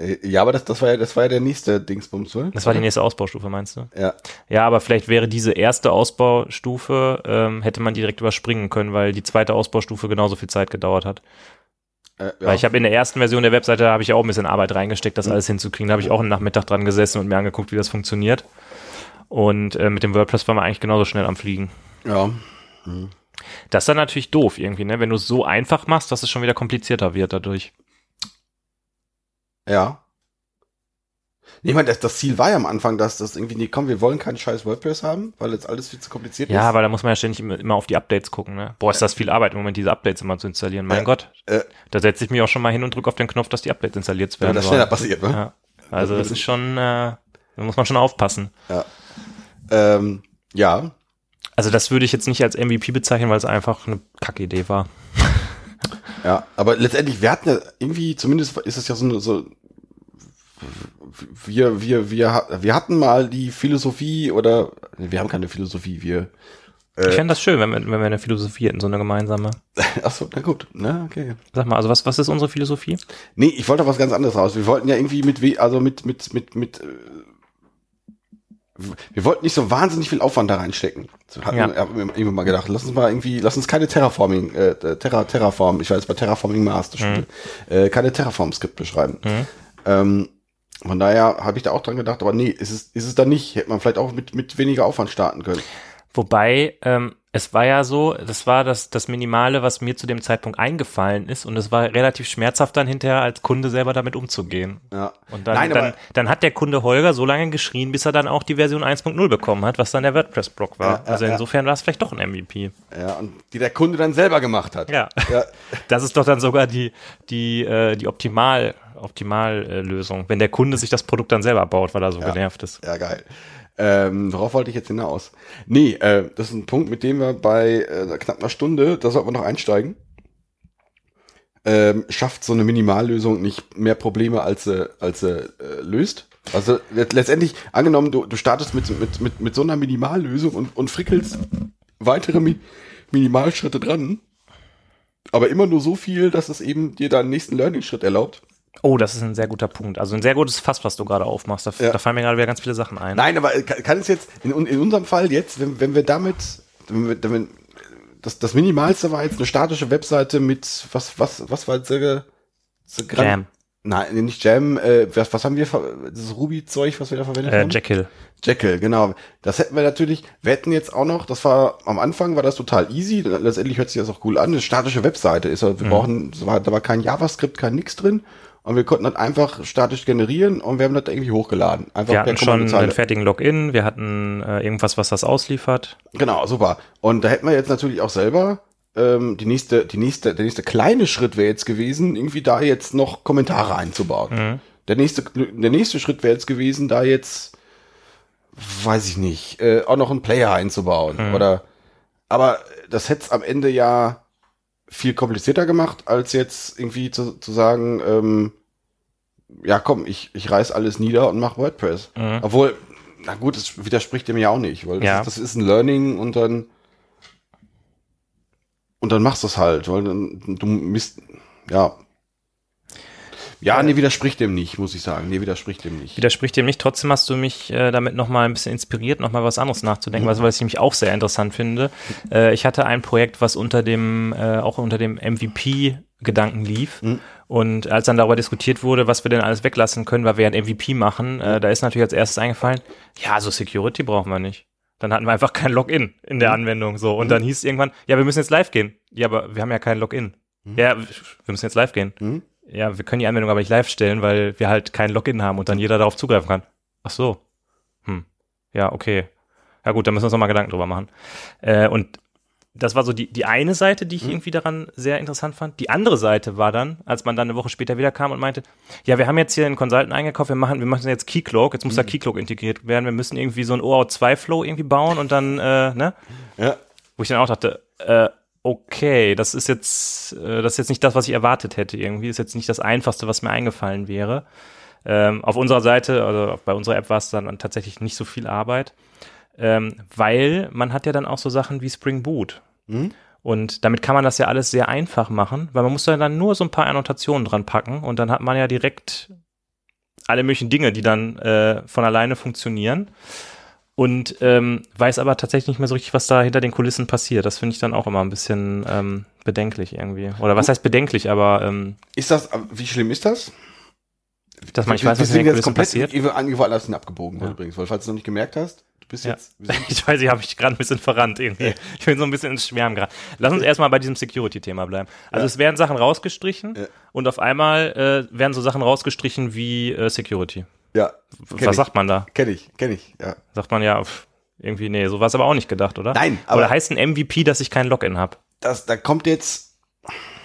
Äh, ja, aber das, das war ja, das war ja der nächste Dingsbums, oder? Das war die nächste Ausbaustufe, meinst du? Ja. Ja, aber vielleicht wäre diese erste Ausbaustufe, ähm, hätte man die direkt überspringen können, weil die zweite Ausbaustufe genauso viel Zeit gedauert hat. Äh, ja. Weil ich habe in der ersten Version der Webseite, da habe ich auch ein bisschen Arbeit reingesteckt, das Mhm. alles hinzukriegen. Da habe ich auch einen Nachmittag dran gesessen und mir angeguckt, wie das funktioniert. Und äh, mit dem WordPress waren wir eigentlich genauso schnell am Fliegen. ja. Das ist dann natürlich doof irgendwie, ne? Wenn du es so einfach machst, dass es schon wieder komplizierter wird dadurch. Ja. Nee, ich meine, das, das Ziel war ja am Anfang, dass das irgendwie, nee, komm, wir wollen keinen scheiß WordPress haben, weil jetzt alles viel zu kompliziert Ja, ist. aber da muss man ja ständig immer, auf die Updates gucken, ne? Boah, ist das viel Arbeit im Moment, diese Updates immer zu installieren. Mein Ja. Gott. Äh. Da setze ich mich auch schon mal hin und drücke auf den Knopf, dass die Updates installiert Wenn werden. das sollen. schneller passiert, ne? Ja. Also das ist schon, äh, da muss man schon aufpassen. Ähm, ja. Also das würde ich jetzt nicht als MVP bezeichnen, weil es einfach eine Kackidee war. Ja, aber letztendlich, wir hatten ja irgendwie, zumindest ist es ja so, eine- so wir, wir, wir, wir hatten mal die Philosophie oder, wir haben keine Philosophie, wir, ich äh, fände das schön, wenn wir, wenn wir eine Philosophie hätten, so eine gemeinsame. [LAUGHS] achso, na gut, na, okay. Sag mal, also was, was ist unsere Philosophie? Nee, ich wollte was ganz anderes raus. Wir wollten ja irgendwie mit, also mit, mit, mit, mit, äh, wir wollten nicht so wahnsinnig viel Aufwand da reinstecken. Hatten Ja. wir, haben wir irgendwann mal gedacht, lass uns mal irgendwie, lass uns keine Terraforming, äh, Terra, Terraform, ich war jetzt bei Terraforming Mars, das stimmt, äh, keine Terraform-Skripte schreiben. Mhm. Ähm, von daher habe ich da auch dran gedacht, aber nee, ist es, ist es dann nicht. Hätte man vielleicht auch mit, mit weniger Aufwand starten können. Wobei, ähm, es war ja so, das war das, das Minimale, was mir zu dem Zeitpunkt eingefallen ist und es war relativ schmerzhaft dann hinterher als Kunde selber damit umzugehen. Ja. Und dann, Nein, dann, dann hat der Kunde Holger so lange geschrien, bis er dann auch die Version 1.0 bekommen hat, was dann der WordPress-Block war. Ja, ja, also insofern war es vielleicht doch ein MVP. Ja, und die der Kunde dann selber gemacht hat. Ja. [LAUGHS] Das ist doch dann sogar die, die, äh, die Optimal, Optimallösung, wenn der Kunde sich das Produkt dann selber baut, weil er so genervt ist. Ja, geil. Ähm, worauf wollte ich jetzt hinaus? Nee, äh, das ist ein Punkt, mit dem wir bei äh, knapp einer Stunde, da sollten wir noch einsteigen. Ähm, schafft so eine Minimallösung nicht mehr Probleme, als sie, als äh, löst. Also let- letztendlich, angenommen, du, du startest mit, mit, mit, mit so einer Minimallösung und, und frickelst weitere Mi Minimalschritte dran, aber immer nur so viel, dass es eben dir deinen nächsten Learning-Schritt erlaubt. Oh, das ist ein sehr guter Punkt. Also ein sehr gutes Fass, was du gerade aufmachst. Da, Ja. da fallen mir gerade wieder ganz viele Sachen ein. Nein, aber äh, kann, es jetzt, in, in unserem Fall jetzt, wenn, wenn wir damit, wenn wir, wenn, das, das Minimalste war jetzt eine statische Webseite mit, was, was, was war jetzt, äh, Jam. Nein, nicht Jam, äh, was, was haben wir, das Ruby-Zeug, was wir da verwendet Äh, haben? Jekyll. Jekyll, genau. Das hätten wir natürlich, wir hätten jetzt auch noch, das war, am Anfang war das total easy, letztendlich hört sich das auch cool an, eine statische Webseite ist, wir brauchen, es war, da war kein JavaScript, kein nix drin und wir konnten das einfach statisch generieren und wir haben das irgendwie hochgeladen. Einfach Wir hatten schon einen fertigen Login, wir hatten äh, irgendwas, was das ausliefert. Genau, super. Und da hätten wir jetzt natürlich auch selber ähm, die nächste, die nächste, der nächste kleine Schritt wäre jetzt gewesen, irgendwie da jetzt noch Kommentare einzubauen. Mhm. Der nächste, der nächste Schritt wäre jetzt gewesen, da jetzt, weiß ich nicht, äh, auch noch einen Player einzubauen. Mhm. Oder, aber das hätte es am Ende ja viel komplizierter gemacht, als jetzt irgendwie zu, zu sagen, ähm, ja komm, ich, ich reiß alles nieder und mach WordPress. Mhm. Obwohl, na gut, das widerspricht dem ja auch nicht, weil das, Ja. ist, das ist ein Learning und dann und dann machst du es halt, weil dann, du misst, ja. Ja, nee, widerspricht dem nicht, muss ich sagen. Nee, widerspricht dem nicht. Widerspricht dem nicht. Trotzdem hast du mich äh, damit nochmal ein bisschen inspiriert, nochmal was anderes nachzudenken, Mhm. was, was ich nämlich auch sehr interessant finde. Äh, ich hatte ein Projekt, was unter dem, äh, auch unter dem MVP Gedanken lief. Und als dann darüber diskutiert wurde, was wir denn alles weglassen können, weil wir ein MVP machen, äh, da ist natürlich als erstes eingefallen, ja, so Security brauchen wir nicht. Dann hatten wir einfach kein Login in der Anwendung. So. Und dann hieß es irgendwann, ja, wir müssen jetzt live gehen. Ja, aber wir haben ja kein Login. Ja, wir müssen jetzt live gehen. Mhm. Ja, wir können die Anwendung aber nicht live stellen, weil wir halt kein Login haben und dann jeder darauf zugreifen kann. Ach so. Hm. Ja, okay. Ja gut, dann müssen wir uns nochmal Gedanken drüber machen. Äh, und das war so die, die eine Seite, die ich irgendwie daran sehr interessant fand. Die andere Seite war dann, als man dann eine Woche später wieder kam und meinte, ja, wir haben jetzt hier einen Consultant eingekauft, wir machen, wir machen jetzt Keycloak, jetzt muss da Keycloak integriert werden, wir müssen irgendwie so ein OAuth2-Flow irgendwie bauen und dann, äh, ne? Ja. Wo ich dann auch dachte, äh, okay, das ist jetzt, äh, das ist jetzt nicht das, was ich erwartet hätte irgendwie. Das ist jetzt nicht das Einfachste, was mir eingefallen wäre. Ähm, auf unserer Seite, also bei unserer App war es dann tatsächlich nicht so viel Arbeit, ähm, weil man hat ja dann auch so Sachen wie Spring Boot. Und damit kann man das ja alles sehr einfach machen, weil man muss da dann nur so ein paar Annotationen dran packen und dann hat man ja direkt alle möglichen Dinge, die dann äh, von alleine funktionieren und ähm, weiß aber tatsächlich nicht mehr so richtig, was da hinter den Kulissen passiert. Das finde ich dann auch immer ein bisschen ähm, bedenklich irgendwie. Oder was heißt bedenklich, aber ähm, Ist das, wie schlimm ist das? dass man nicht wir, weiß, wir was sind hinter den jetzt Kulissen komplett passiert. irgendwo irgendwo anders hin abgebogen Ja. übrigens, weil falls du noch nicht gemerkt hast, bist Ja. jetzt, [LAUGHS] Ich weiß, ich habe mich gerade ein bisschen verrannt irgendwie. Ich bin so ein bisschen ins Schwärmen gerade. Lass uns erstmal bei diesem Security-Thema bleiben. Also Ja. es werden Sachen rausgestrichen Ja. und auf einmal äh, werden so Sachen rausgestrichen wie äh, Security. ja, Was sagt man da? Kenn ich, kenn ich, ja. Sagt man ja, pff, irgendwie, nee, so war es aber auch nicht gedacht, oder? Nein, aber- Oder heißt ein MVP, dass ich kein Login habe? Das, da kommt jetzt,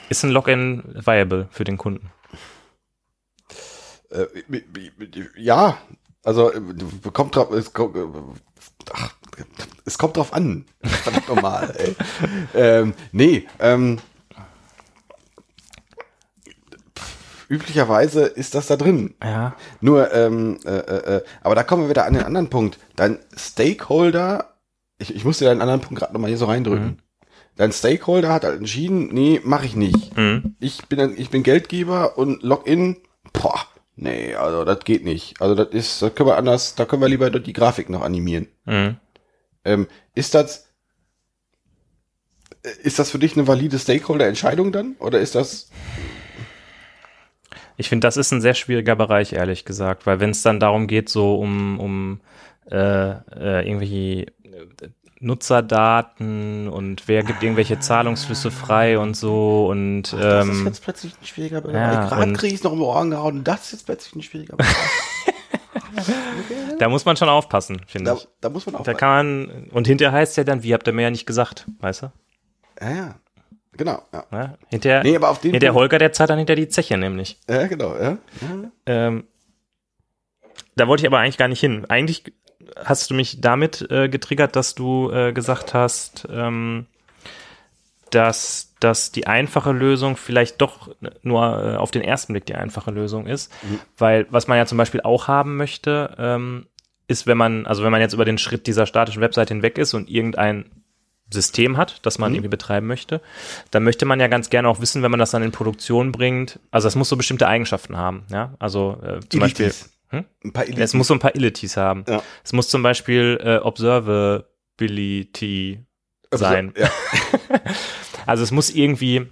Ist ein Login viable für den Kunden? äh, ja, also, äh, kommt drauf, es kommt, äh, ach, es kommt drauf an. Verdammt normal, ey. ähm, nee, ähm, üblicherweise ist das da drin. Ja. Nur, ähm, äh, äh, äh, aber da kommen wir wieder an den anderen Punkt. Dein Stakeholder, ich, ich musste deinen anderen Punkt gerade nochmal hier so reindrücken. Dein Stakeholder hat halt entschieden, nee, mache ich nicht. Mhm. Ich bin ich bin Geldgeber und Login, boah, nee, also das geht nicht. Also das ist, da können wir anders, da können wir lieber die Grafik noch animieren. Mhm. Ähm, ist das äh, ist das für dich eine valide Stakeholder-Entscheidung dann? Oder ist das Ich finde, das ist ein sehr schwieriger Bereich, ehrlich gesagt, weil wenn es dann darum geht, so um, um äh, äh, irgendwelche äh, Nutzerdaten und wer gibt irgendwelche Zahlungsflüsse frei und so und das ist ähm, jetzt plötzlich ein schwieriger Bereich. ja, Gerade kriege ich es noch im Ohren gehauen und das ist jetzt plötzlich ein schwieriger Bereich. [LAUGHS] da muss man schon aufpassen, finde ich. da muss man auch Da kann man, und hinterher heißt ja dann, wie habt ihr mir ja nicht gesagt, weißt du? Ja, ja. Genau, ja. Ja? Hinterher, Nee, aber auf den hinter Holger, der zahlt dann hinter die Zeche nämlich. Ja, genau, ja. Ähm, da wollte ich aber eigentlich gar nicht hin. Eigentlich hast du mich damit äh, getriggert, dass du äh, gesagt hast, ähm, dass, dass die einfache Lösung vielleicht doch nur äh, auf den ersten Blick die einfache Lösung ist. Weil was man ja zum Beispiel auch haben möchte, ähm, ist, wenn man, also wenn man jetzt über den Schritt dieser statischen Webseite hinweg ist und irgendein System hat, das man irgendwie betreiben möchte, dann möchte man ja ganz gerne auch wissen, wenn man das dann in Produktion bringt. Also es muss so bestimmte Eigenschaften haben, ja. Also äh, zum Beispiel. Hm? Ein paar es muss so ein paar Illities haben. Ja. Es muss zum Beispiel äh, Observability sein. Ja. [LAUGHS] Also es muss irgendwie,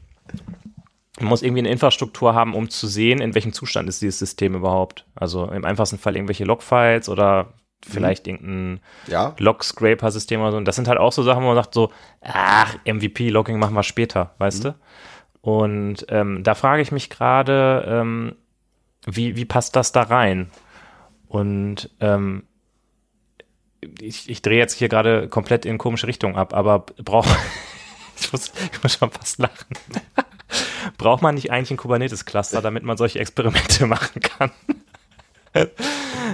muss irgendwie eine Infrastruktur haben, um zu sehen, in welchem Zustand ist dieses System überhaupt. Also im einfachsten Fall irgendwelche Logfiles oder vielleicht irgendein ja. Log-Scraper-System oder so. Und das sind halt auch so Sachen, wo man sagt so, ach, MVP-Logging machen wir später, weißt du? Und ähm, da frage ich mich gerade, ähm, wie, wie passt das da rein? Und ähm, ich, ich drehe jetzt hier gerade komplett in komische Richtung ab, aber braucht, [LAUGHS] ich muss, ich muss schon fast lachen. [LAUGHS] Braucht man nicht eigentlich ein Kubernetes-Cluster, damit man solche Experimente [LAUGHS] machen kann?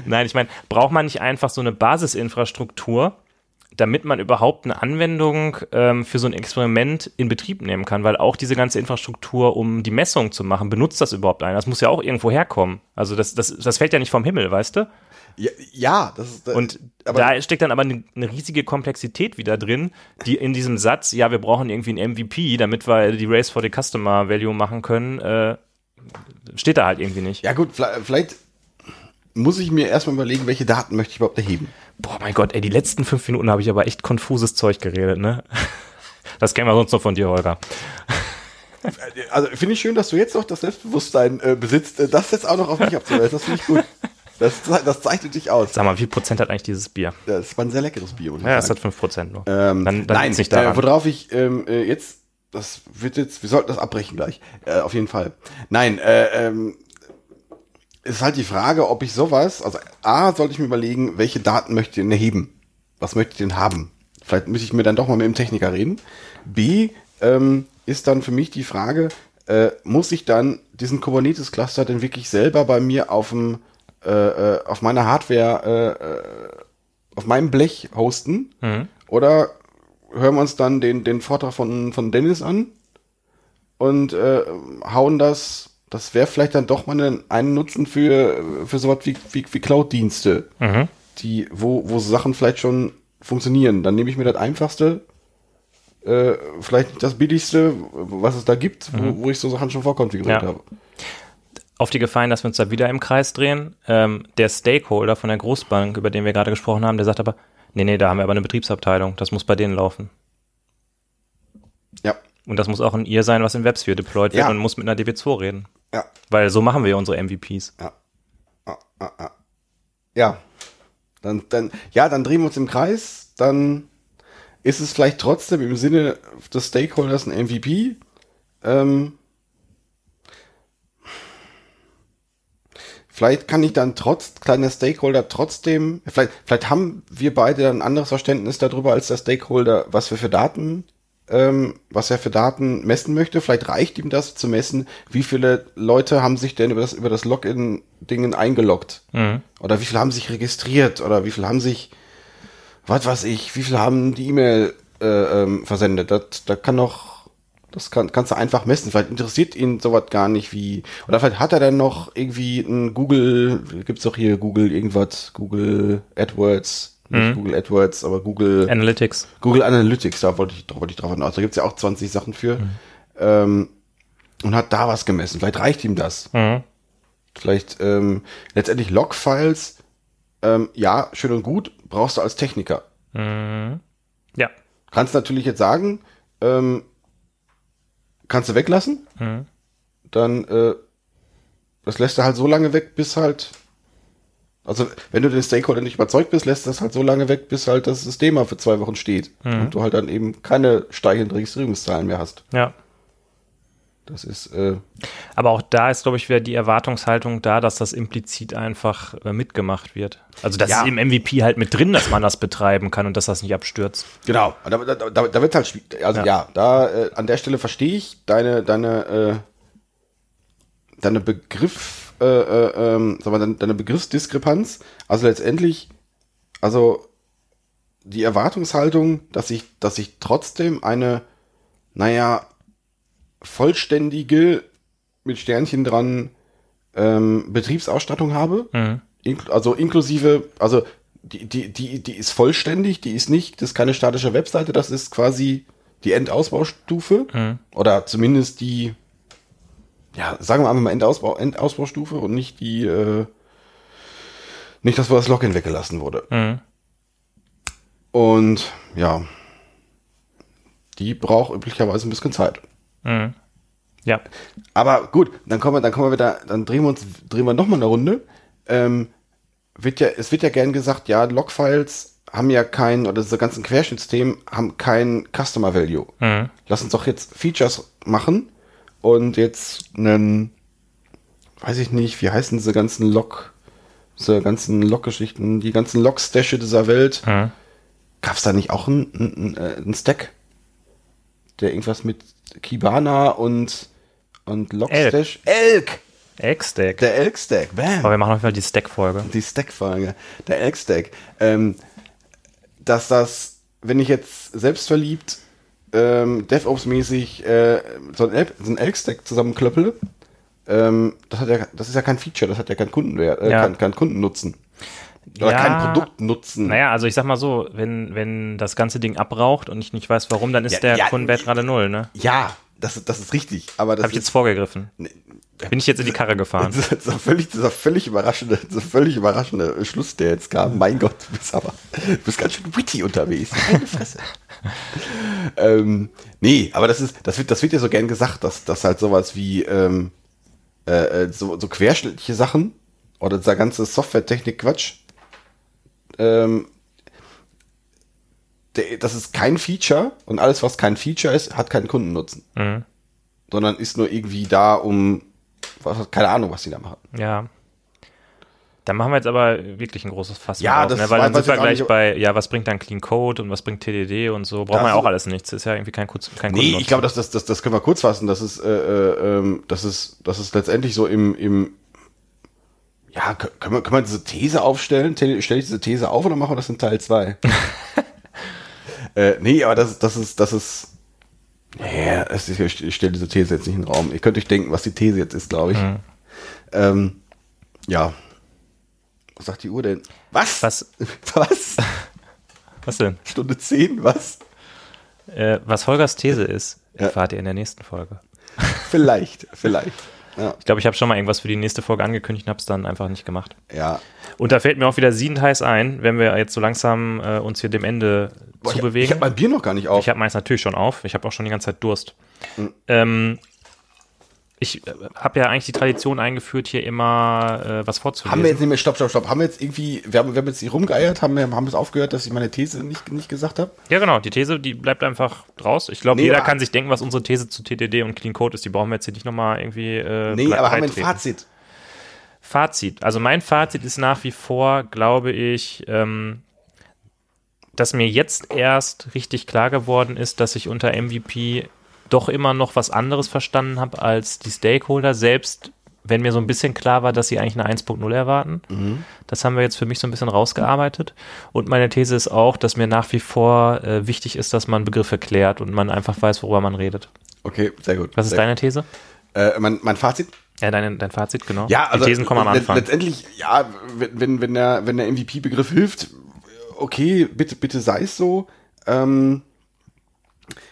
Nein, ich meine, braucht man nicht einfach so eine Basisinfrastruktur, damit man überhaupt eine Anwendung ähm, für so ein Experiment in Betrieb nehmen kann? Weil auch diese ganze Infrastruktur, um die Messung zu machen, benutzt das überhaupt einer? Das muss ja auch irgendwo herkommen. Also das, das, das fällt ja nicht vom Himmel, weißt du? Ja, ja, das ist. Und aber da steckt dann aber eine, eine riesige Komplexität wieder drin, die in diesem Satz, ja, wir brauchen irgendwie ein MVP, damit wir die Race for the Customer Value machen können, äh, steht da halt irgendwie nicht. ja, gut, vielleicht muss ich mir erstmal überlegen, welche Daten möchte ich überhaupt erheben. Boah, mein Gott, ey, die letzten fünf Minuten habe ich aber echt konfuses Zeug geredet, ne? Das kennen wir sonst noch von dir, Holger. Also finde ich schön, dass du jetzt noch das Selbstbewusstsein äh, besitzt, äh, das jetzt auch noch auf mich abzuweisen. Das finde ich gut. Das, das zeichnet dich aus. Sag mal, wie viel Prozent hat eigentlich dieses Bier? Das war ein sehr leckeres Bier. Ja, es hat 5 Prozent nur. Ähm, dann dann nein, nicht äh, daran. worauf ich ähm, äh, jetzt, das wird jetzt, wir sollten das abbrechen gleich, äh, auf jeden Fall. Nein, äh, ähm, ist halt die Frage, ob ich sowas, also A, sollte ich mir überlegen, welche Daten möchte ich denn erheben? Was möchte ich denn haben? Vielleicht muss ich mir dann doch mal mit dem Techniker reden. B, ähm, ist dann für mich die Frage, äh, muss ich dann diesen Kubernetes-Cluster denn wirklich selber bei mir auf dem, äh, äh, auf meiner Hardware, äh, äh, auf meinem Blech hosten? Oder hören wir uns dann den, den Vortrag von, von Dennis an und äh, hauen das, das wäre vielleicht dann doch mal ein, ein Nutzen für, für sowas wie, wie, wie Cloud-Dienste, die, wo, wo Sachen vielleicht schon funktionieren. Dann nehme ich mir das einfachste, äh, vielleicht nicht das billigste, was es da gibt, wo, wo ich so Sachen schon vorkonfiguriert Ja. habe. Auf die Gefallen, dass wir uns da wieder im Kreis drehen. Ähm, der Stakeholder von der Großbank, über den wir gerade gesprochen haben, der sagt aber, nee, nee, da haben wir aber eine Betriebsabteilung. Das muss bei denen laufen. Ja, Und das muss auch ein ihr sein, was in WebSphere deployed wird Ja. und muss mit einer DB2 reden. Ja, Weil so machen wir unsere MVPs. ja. Ah, ah, ah. Ja. Dann, dann, ja, dann drehen wir uns im Kreis, dann ist es vielleicht trotzdem im Sinne des Stakeholders ein MVP. Ähm, vielleicht kann ich dann trotz kleiner Stakeholder trotzdem, vielleicht, vielleicht haben wir beide dann ein anderes Verständnis darüber als der Stakeholder, was wir für Daten, ähm, was er für Daten messen möchte. Vielleicht reicht ihm das zu messen, wie viele Leute haben sich denn über das, über das Login-Dingen eingeloggt. Oder wie viele haben sich registriert oder wie viele haben sich, was weiß ich, wie viele haben die E-Mail äh, ähm, versendet. Das, da kann doch, das kann, kannst du einfach messen. Vielleicht interessiert ihn sowas gar nicht wie, oder vielleicht hat er dann noch irgendwie ein Google, gibt's doch hier Google irgendwas, Google AdWords, nicht Google AdWords, aber Google, Analytics. Google Analytics, da wollte ich, da wollte ich drauf hinaus. Da gibt's ja auch 20 Sachen für. Ähm, und hat da was gemessen. Vielleicht reicht ihm das. Mhm. Vielleicht ähm, letztendlich Logfiles, ähm, ja, schön und gut, brauchst du als Techniker. Ja. Kannst natürlich jetzt sagen, ähm, kannst du weglassen, dann äh, das lässt du halt so lange weg, bis halt, also wenn du den Stakeholder nicht überzeugt bist, lässt das halt so lange weg, bis halt das System mal für zwei Wochen steht und du halt dann eben keine steigenden Registrierungszahlen mehr hast. Ja. Das ist, äh, Aber auch da ist, glaube ich, wieder die Erwartungshaltung da, dass das implizit einfach äh, mitgemacht wird. Also das Ja. ist im MVP halt mit drin, dass man das betreiben kann und dass das nicht abstürzt. Genau, da, da, da, da wird halt. Also ja, da äh, an der Stelle verstehe ich deine deine äh, deine Begriff äh, äh, ähm, sag mal, deine, deine Begriffsdiskrepanz. Also letztendlich, also die Erwartungshaltung, dass ich dass ich trotzdem eine, naja, vollständige mit Sternchen dran ähm, Betriebsausstattung habe. Inkl also inklusive, also die, die, die, die ist vollständig, die ist nicht, das ist keine statische Webseite, das ist quasi die Endausbaustufe. Oder zumindest die, ja, sagen wir einfach mal Endausbau, Endausbaustufe und nicht die, äh, nicht das, wo das Login weggelassen wurde. Und ja, die braucht üblicherweise ein bisschen Zeit. Ja. Aber gut, dann kommen wir, dann kommen wir wieder, dann drehen wir uns, drehen wir nochmal eine Runde. Ähm, wird ja, es wird ja gern gesagt, ja, Logfiles haben ja kein, oder diese ganzen Querschnittsthemen haben kein Customer Value. Lass uns doch jetzt Features machen und jetzt einen, weiß ich nicht, wie heißen diese ganzen Log, diese ganzen Log-Geschichten, die ganzen Log-Stashe dieser Welt. Gab's da nicht auch einen, einen, äh, einen Stack, der irgendwas mit Kibana und, und Logstash? Elk! X-Stack. Der Elk-Stack, bam! Aber wir machen auf jeden Fall die Stack-Folge. Die Stack-Folge, der Elk-Stack. Ähm, dass das, wenn ich jetzt selbstverliebt ähm, DevOps-mäßig äh, so ein so ein Elk-Stack zusammenklöppele, ähm, das, hat ja, das ist ja kein Feature, das hat ja keinen Kundenwert, äh, Ja. kein, kein Kundennutzen. Oder Ja. kein Produktnutzen. Naja, also ich sag mal so, wenn, wenn das ganze Ding abraucht und ich nicht weiß warum, dann ist Ja, der ja, Kundenwert gerade null, ne? Ja, das, das ist richtig. Aber das Habe ich jetzt vorgegriffen? Bin ich jetzt in die Karre gefahren? Das ist ein völlig, das ist völlig überraschende, das völlig überraschende Schluss, der jetzt kam. Mein Gott, du bist aber, du bist ganz schön witty unterwegs. Meine Fresse. [LAUGHS] ähm, nee, aber das ist, das wird, das wird ja so gern gesagt, dass, dass halt sowas wie, ähm, äh, äh, so, so querschnittliche Sachen oder dieser ganze Software-Technik-Quatsch, ähm, der, das ist kein Feature und alles, was kein Feature ist, hat keinen Kundennutzen. Mhm. Sondern ist nur irgendwie da, um, was, keine Ahnung, was die da machen. Ja. Da machen wir jetzt aber wirklich ein großes Fass Ja, auf, das ne? weil dann sind wir gleich bei, ja, was bringt dann Clean Code und was bringt TDD und so. Braucht man ja auch alles nichts. Ist ja irgendwie kein, Kurz- kein Nee, ich glaube, das, das, das, das können wir kurz fassen. Das ist, äh, äh, ähm, das ist, das ist letztendlich so im, im ja, kö- können wir, können wir diese These aufstellen? Stelle ich diese These auf oder machen wir das in Teil 2? [LAUGHS] äh, nee, aber das, das ist, das ist, ja, ist, ich stelle diese These jetzt nicht in den Raum. Ihr könnt euch denken, was die These jetzt ist, glaube ich. Ähm, ja. Was sagt die Uhr denn? Was? Was, [LAUGHS] Was? [LAUGHS] was denn? Stunde 10? Was? Äh, was Holgers These ist, Ja. erfahrt ihr in der nächsten Folge. [LAUGHS] Vielleicht, vielleicht. Ja, Ich glaube, ich habe schon mal irgendwas für die nächste Folge angekündigt und habe es dann einfach nicht gemacht. ja. Und da fällt mir auch wieder siedend heiß ein, wenn wir jetzt so langsam äh, uns hier dem Ende Boah, zu ich, bewegen. Ich habe mein Bier noch gar nicht auf. Ich habe meins natürlich schon auf. Ich habe auch schon die ganze Zeit Durst. Mhm. Ähm, ich äh, habe ja eigentlich die Tradition eingeführt, hier immer äh, was vorzulesen. Haben wir jetzt nicht mehr, stopp, stopp, stopp. Haben wir jetzt irgendwie, wir haben, wir haben jetzt hier rumgeeiert, haben wir haben es aufgehört, dass ich meine These nicht, nicht gesagt habe? ja, genau. Die These, die bleibt einfach raus. Ich glaube, Nee, jeder kann sich denken, was unsere These zu TDD und Clean Code ist. Die brauchen wir jetzt hier nicht nochmal irgendwie. Äh, Nee, aber haben wir ein. Fazit? Fazit. Also mein Fazit ist nach wie vor, glaube ich, ähm, dass mir jetzt erst richtig klar geworden ist, dass ich unter MVP doch immer noch was anderes verstanden habe als die Stakeholder, selbst wenn mir so ein bisschen klar war, dass sie eigentlich eine 1.0 erwarten. Das haben wir jetzt für mich so ein bisschen rausgearbeitet. Und meine These ist auch, dass mir nach wie vor äh, wichtig ist, dass man Begriffe klärt und man einfach weiß, worüber man redet. Okay, sehr gut. Was ist deine These? gut. Äh, mein, mein Fazit? Ja, dein, dein Fazit, genau. Ja, also die Thesen kommen am Anfang. letztendlich, ja, wenn, wenn, wenn der, wenn der MVP-Begriff hilft, okay, bitte, bitte sei es so. Ähm,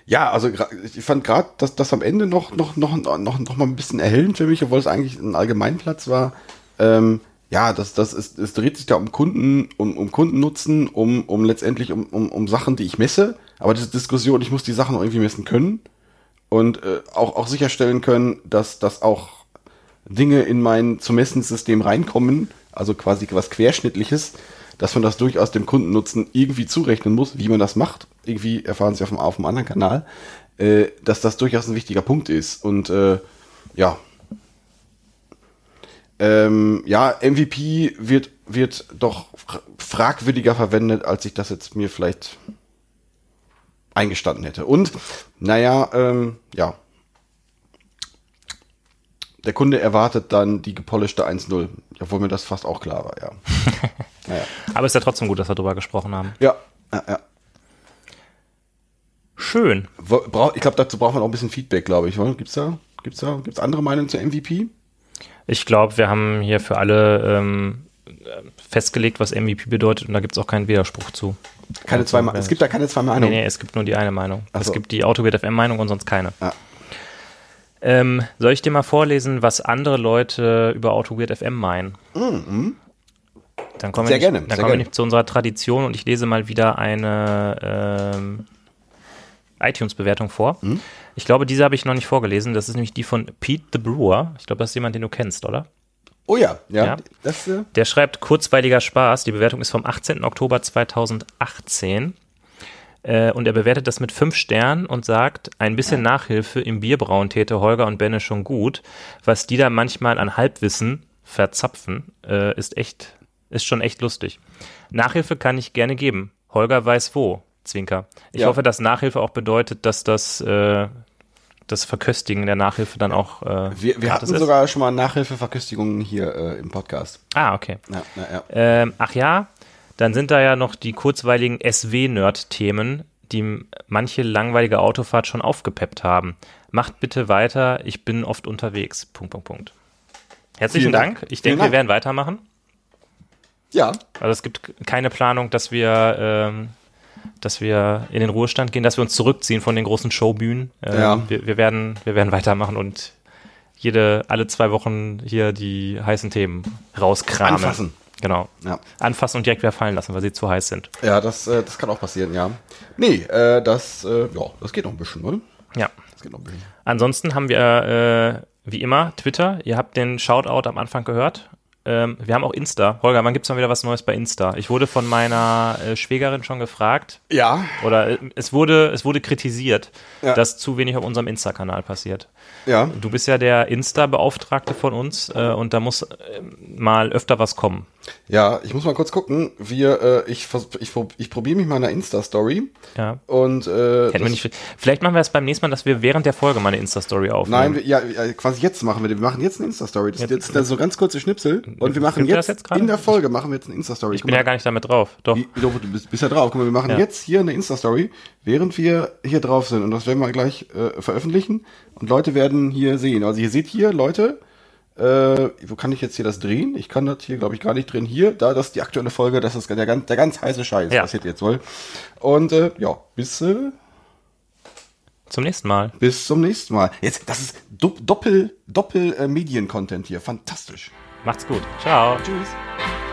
ja, also ich fand gerade, dass das am Ende noch, noch, noch, noch, noch mal ein bisschen erhellend für mich, obwohl es eigentlich ein Allgemeinplatz war. Ähm, ja, das, das ist, es dreht sich da um Kunden, um, um Kundennutzen, um, um letztendlich um, um, um Sachen, die ich messe. Aber diese Diskussion, ich muss die Sachen irgendwie messen können und äh, auch, auch sicherstellen können, dass das auch Dinge in mein zu messendes System reinkommen, also quasi was Querschnittliches, dass man das durchaus dem Kundennutzen irgendwie zurechnen muss, wie man das macht. Irgendwie erfahren Sie auf dem, auf dem anderen Kanal, äh, dass das durchaus ein wichtiger Punkt ist. Und äh, ja. Ähm, ja, MVP wird, wird doch fra- fragwürdiger verwendet, als ich das jetzt mir vielleicht eingestanden hätte. Und, naja, ähm, ja, der Kunde erwartet dann die gepolischte 1.0, obwohl mir das fast auch klar war, ja. [LAUGHS] naja. Aber ist ja trotzdem gut, dass wir darüber gesprochen haben. Ja, ja, ja. Schön. Ich glaube, dazu braucht man auch ein bisschen Feedback, glaube ich. oder? Gibt's da, gibt's da, gibt's andere Meinungen zu MVP? Ich glaube, wir haben hier für alle ähm, festgelegt, was MVP bedeutet und da gibt es auch keinen Widerspruch zu. Keine zwei, Ma- wenn- es gibt da keine zwei Nee, Meinungen. nee, es gibt nur die eine Meinung. Ach Es so. gibt die AutoWert FM-Meinung und sonst keine. Ja. Ähm, soll ich dir mal vorlesen, was andere Leute über AutoWeird FM meinen? Dann kommen, Mhm, Sehr wir, gerne, nicht, dann sehr kommen wir gerne. nicht zu unserer Tradition und ich lese mal wieder eine ähm, iTunes-Bewertung vor. Mhm. Ich glaube, diese habe ich noch nicht vorgelesen. Das ist nämlich die von Pete the Brewer. Ich glaube, das ist jemand, den du kennst, oder? Oh ja, ja. Ja. Das, äh, Der schreibt kurzweiliger Spaß. Die Bewertung ist vom 18. Oktober 2018. Äh, und er bewertet das mit fünf Sternen und sagt, ein bisschen Nachhilfe im Bierbrauen täte Holger und Benne schon gut. Was die da manchmal an Halbwissen verzapfen, äh, ist echt, ist schon echt lustig. Nachhilfe kann ich gerne geben. Holger weiß wo. Zwinker. Ich Ja. hoffe, dass Nachhilfe auch bedeutet, dass das, äh, das Verköstigen der Nachhilfe dann auch. Äh, wir wir hatten ist. sogar schon mal Nachhilfeverköstigungen hier äh, im Podcast. Ah, okay. Ja, ja, ja. Ähm, ach ja, dann sind da ja noch die kurzweiligen SW-Nerd-Themen, die manche langweilige Autofahrt schon aufgepeppt haben. Macht bitte weiter, ich bin oft unterwegs. Punkt, Punkt, Punkt. Herzlichen Dank. Dank. Ich denke, wir werden weitermachen. ja, Also es gibt keine Planung, dass wir ähm, dass wir in den Ruhestand gehen, dass wir uns zurückziehen von den großen Showbühnen. Ähm, Ja. wir, wir, werden, wir werden weitermachen und jede, alle zwei Wochen hier die heißen Themen rauskramen. Anfassen. Genau. Ja. Anfassen und direkt wieder fallen lassen, weil sie zu heiß sind. Ja, das, äh, das kann auch passieren, ja. Nee, äh, das, äh, ja, das geht noch ein bisschen, oder? Ja. Das geht noch ein bisschen. Ansonsten haben wir, äh, wie immer, Twitter. Ihr habt den Shoutout am Anfang gehört. Ähm, wir haben auch Insta. Holger, wann gibt's mal wieder was Neues bei Insta? Ich wurde von meiner äh, Schwägerin schon gefragt, Ja, oder äh, es wurde, es wurde kritisiert, Ja. dass zu wenig auf unserem Insta-Kanal passiert. ja. Du bist ja der Insta-Beauftragte von uns äh, und da muss äh, mal öfter was kommen. Ja, ich muss mal kurz gucken. Wir, äh, ich, ich, ich probiere mich mal in einer Insta-Story Ja. und äh, Hätten wir nicht, vielleicht machen wir es beim nächsten Mal, dass wir während der Folge mal eine Insta-Story aufnehmen. Nein, wir, ja, quasi jetzt machen wir. Wir machen jetzt eine Insta-Story. Das, Jetzt- jetzt, das ist so ganz kurze Schnipsel. Und wir machen jetzt, jetzt in der Folge machen wir jetzt eine Insta-Story. ich bin ja gar nicht damit drauf. Doch. Wie, du bist, bist ja drauf. Guck mal, wir machen Ja. jetzt hier eine Insta-Story, während wir hier drauf sind. Und das werden wir gleich äh, veröffentlichen. Und Leute werden hier sehen. Also ihr seht hier, Leute, äh, wo kann ich jetzt hier das drehen? Ich kann das hier, glaube ich, gar nicht drehen. Hier, da, das ist die aktuelle Folge. Das ist der ganz, der ganz heiße Scheiß, Ja. passiert jetzt wohl. Und äh, ja, bis, äh, Zum nächsten Mal. bis zum nächsten Mal. Jetzt, das ist do Doppel, Doppel äh, Medien-Content hier. Fantastisch. Macht's gut. Ciao. Tschüss.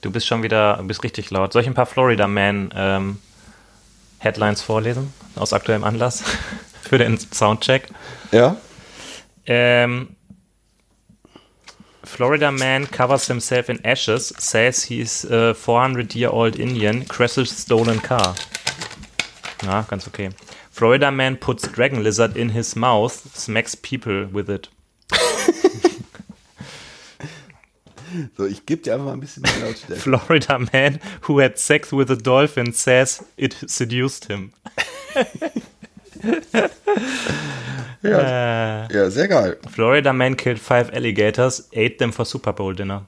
Du bist schon wieder, du bist richtig laut. Soll ich ein paar Florida Man ähm, Headlines vorlesen? Aus aktuellem Anlass? [LAUGHS] Für den Soundcheck. Ja? Ähm, Florida man covers himself in ashes, says he's a 400 year old Indian, crashes stolen car. Ja, ganz okay. Florida man puts dragon lizard in his mouth, smacks people with it. So, ich gebe dir einfach mal ein bisschen mehr Lautstärke. [LAUGHS] Florida man who had sex with a dolphin says it seduced him. ja, Äh, ja, sehr geil. Florida man killed five alligators, ate them for Super Bowl dinner.